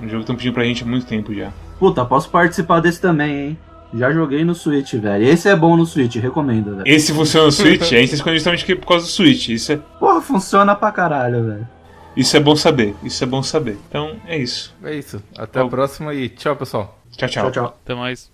Um jogo que estão pedindo pra gente há muito tempo já. Puta, posso participar desse também, hein? Já joguei no Switch, velho. Esse é bom no Switch, recomendo, velho. Esse funciona no Switch, a gente tá escolhendo justamente por causa do Switch. Isso é, Porra, funciona pra caralho, velho. isso é bom saber. Isso é bom saber. Então é isso. É isso. Até a Tchau. próxima e tchau, pessoal. Tchau, tchau. Tchau, tchau. Até mais.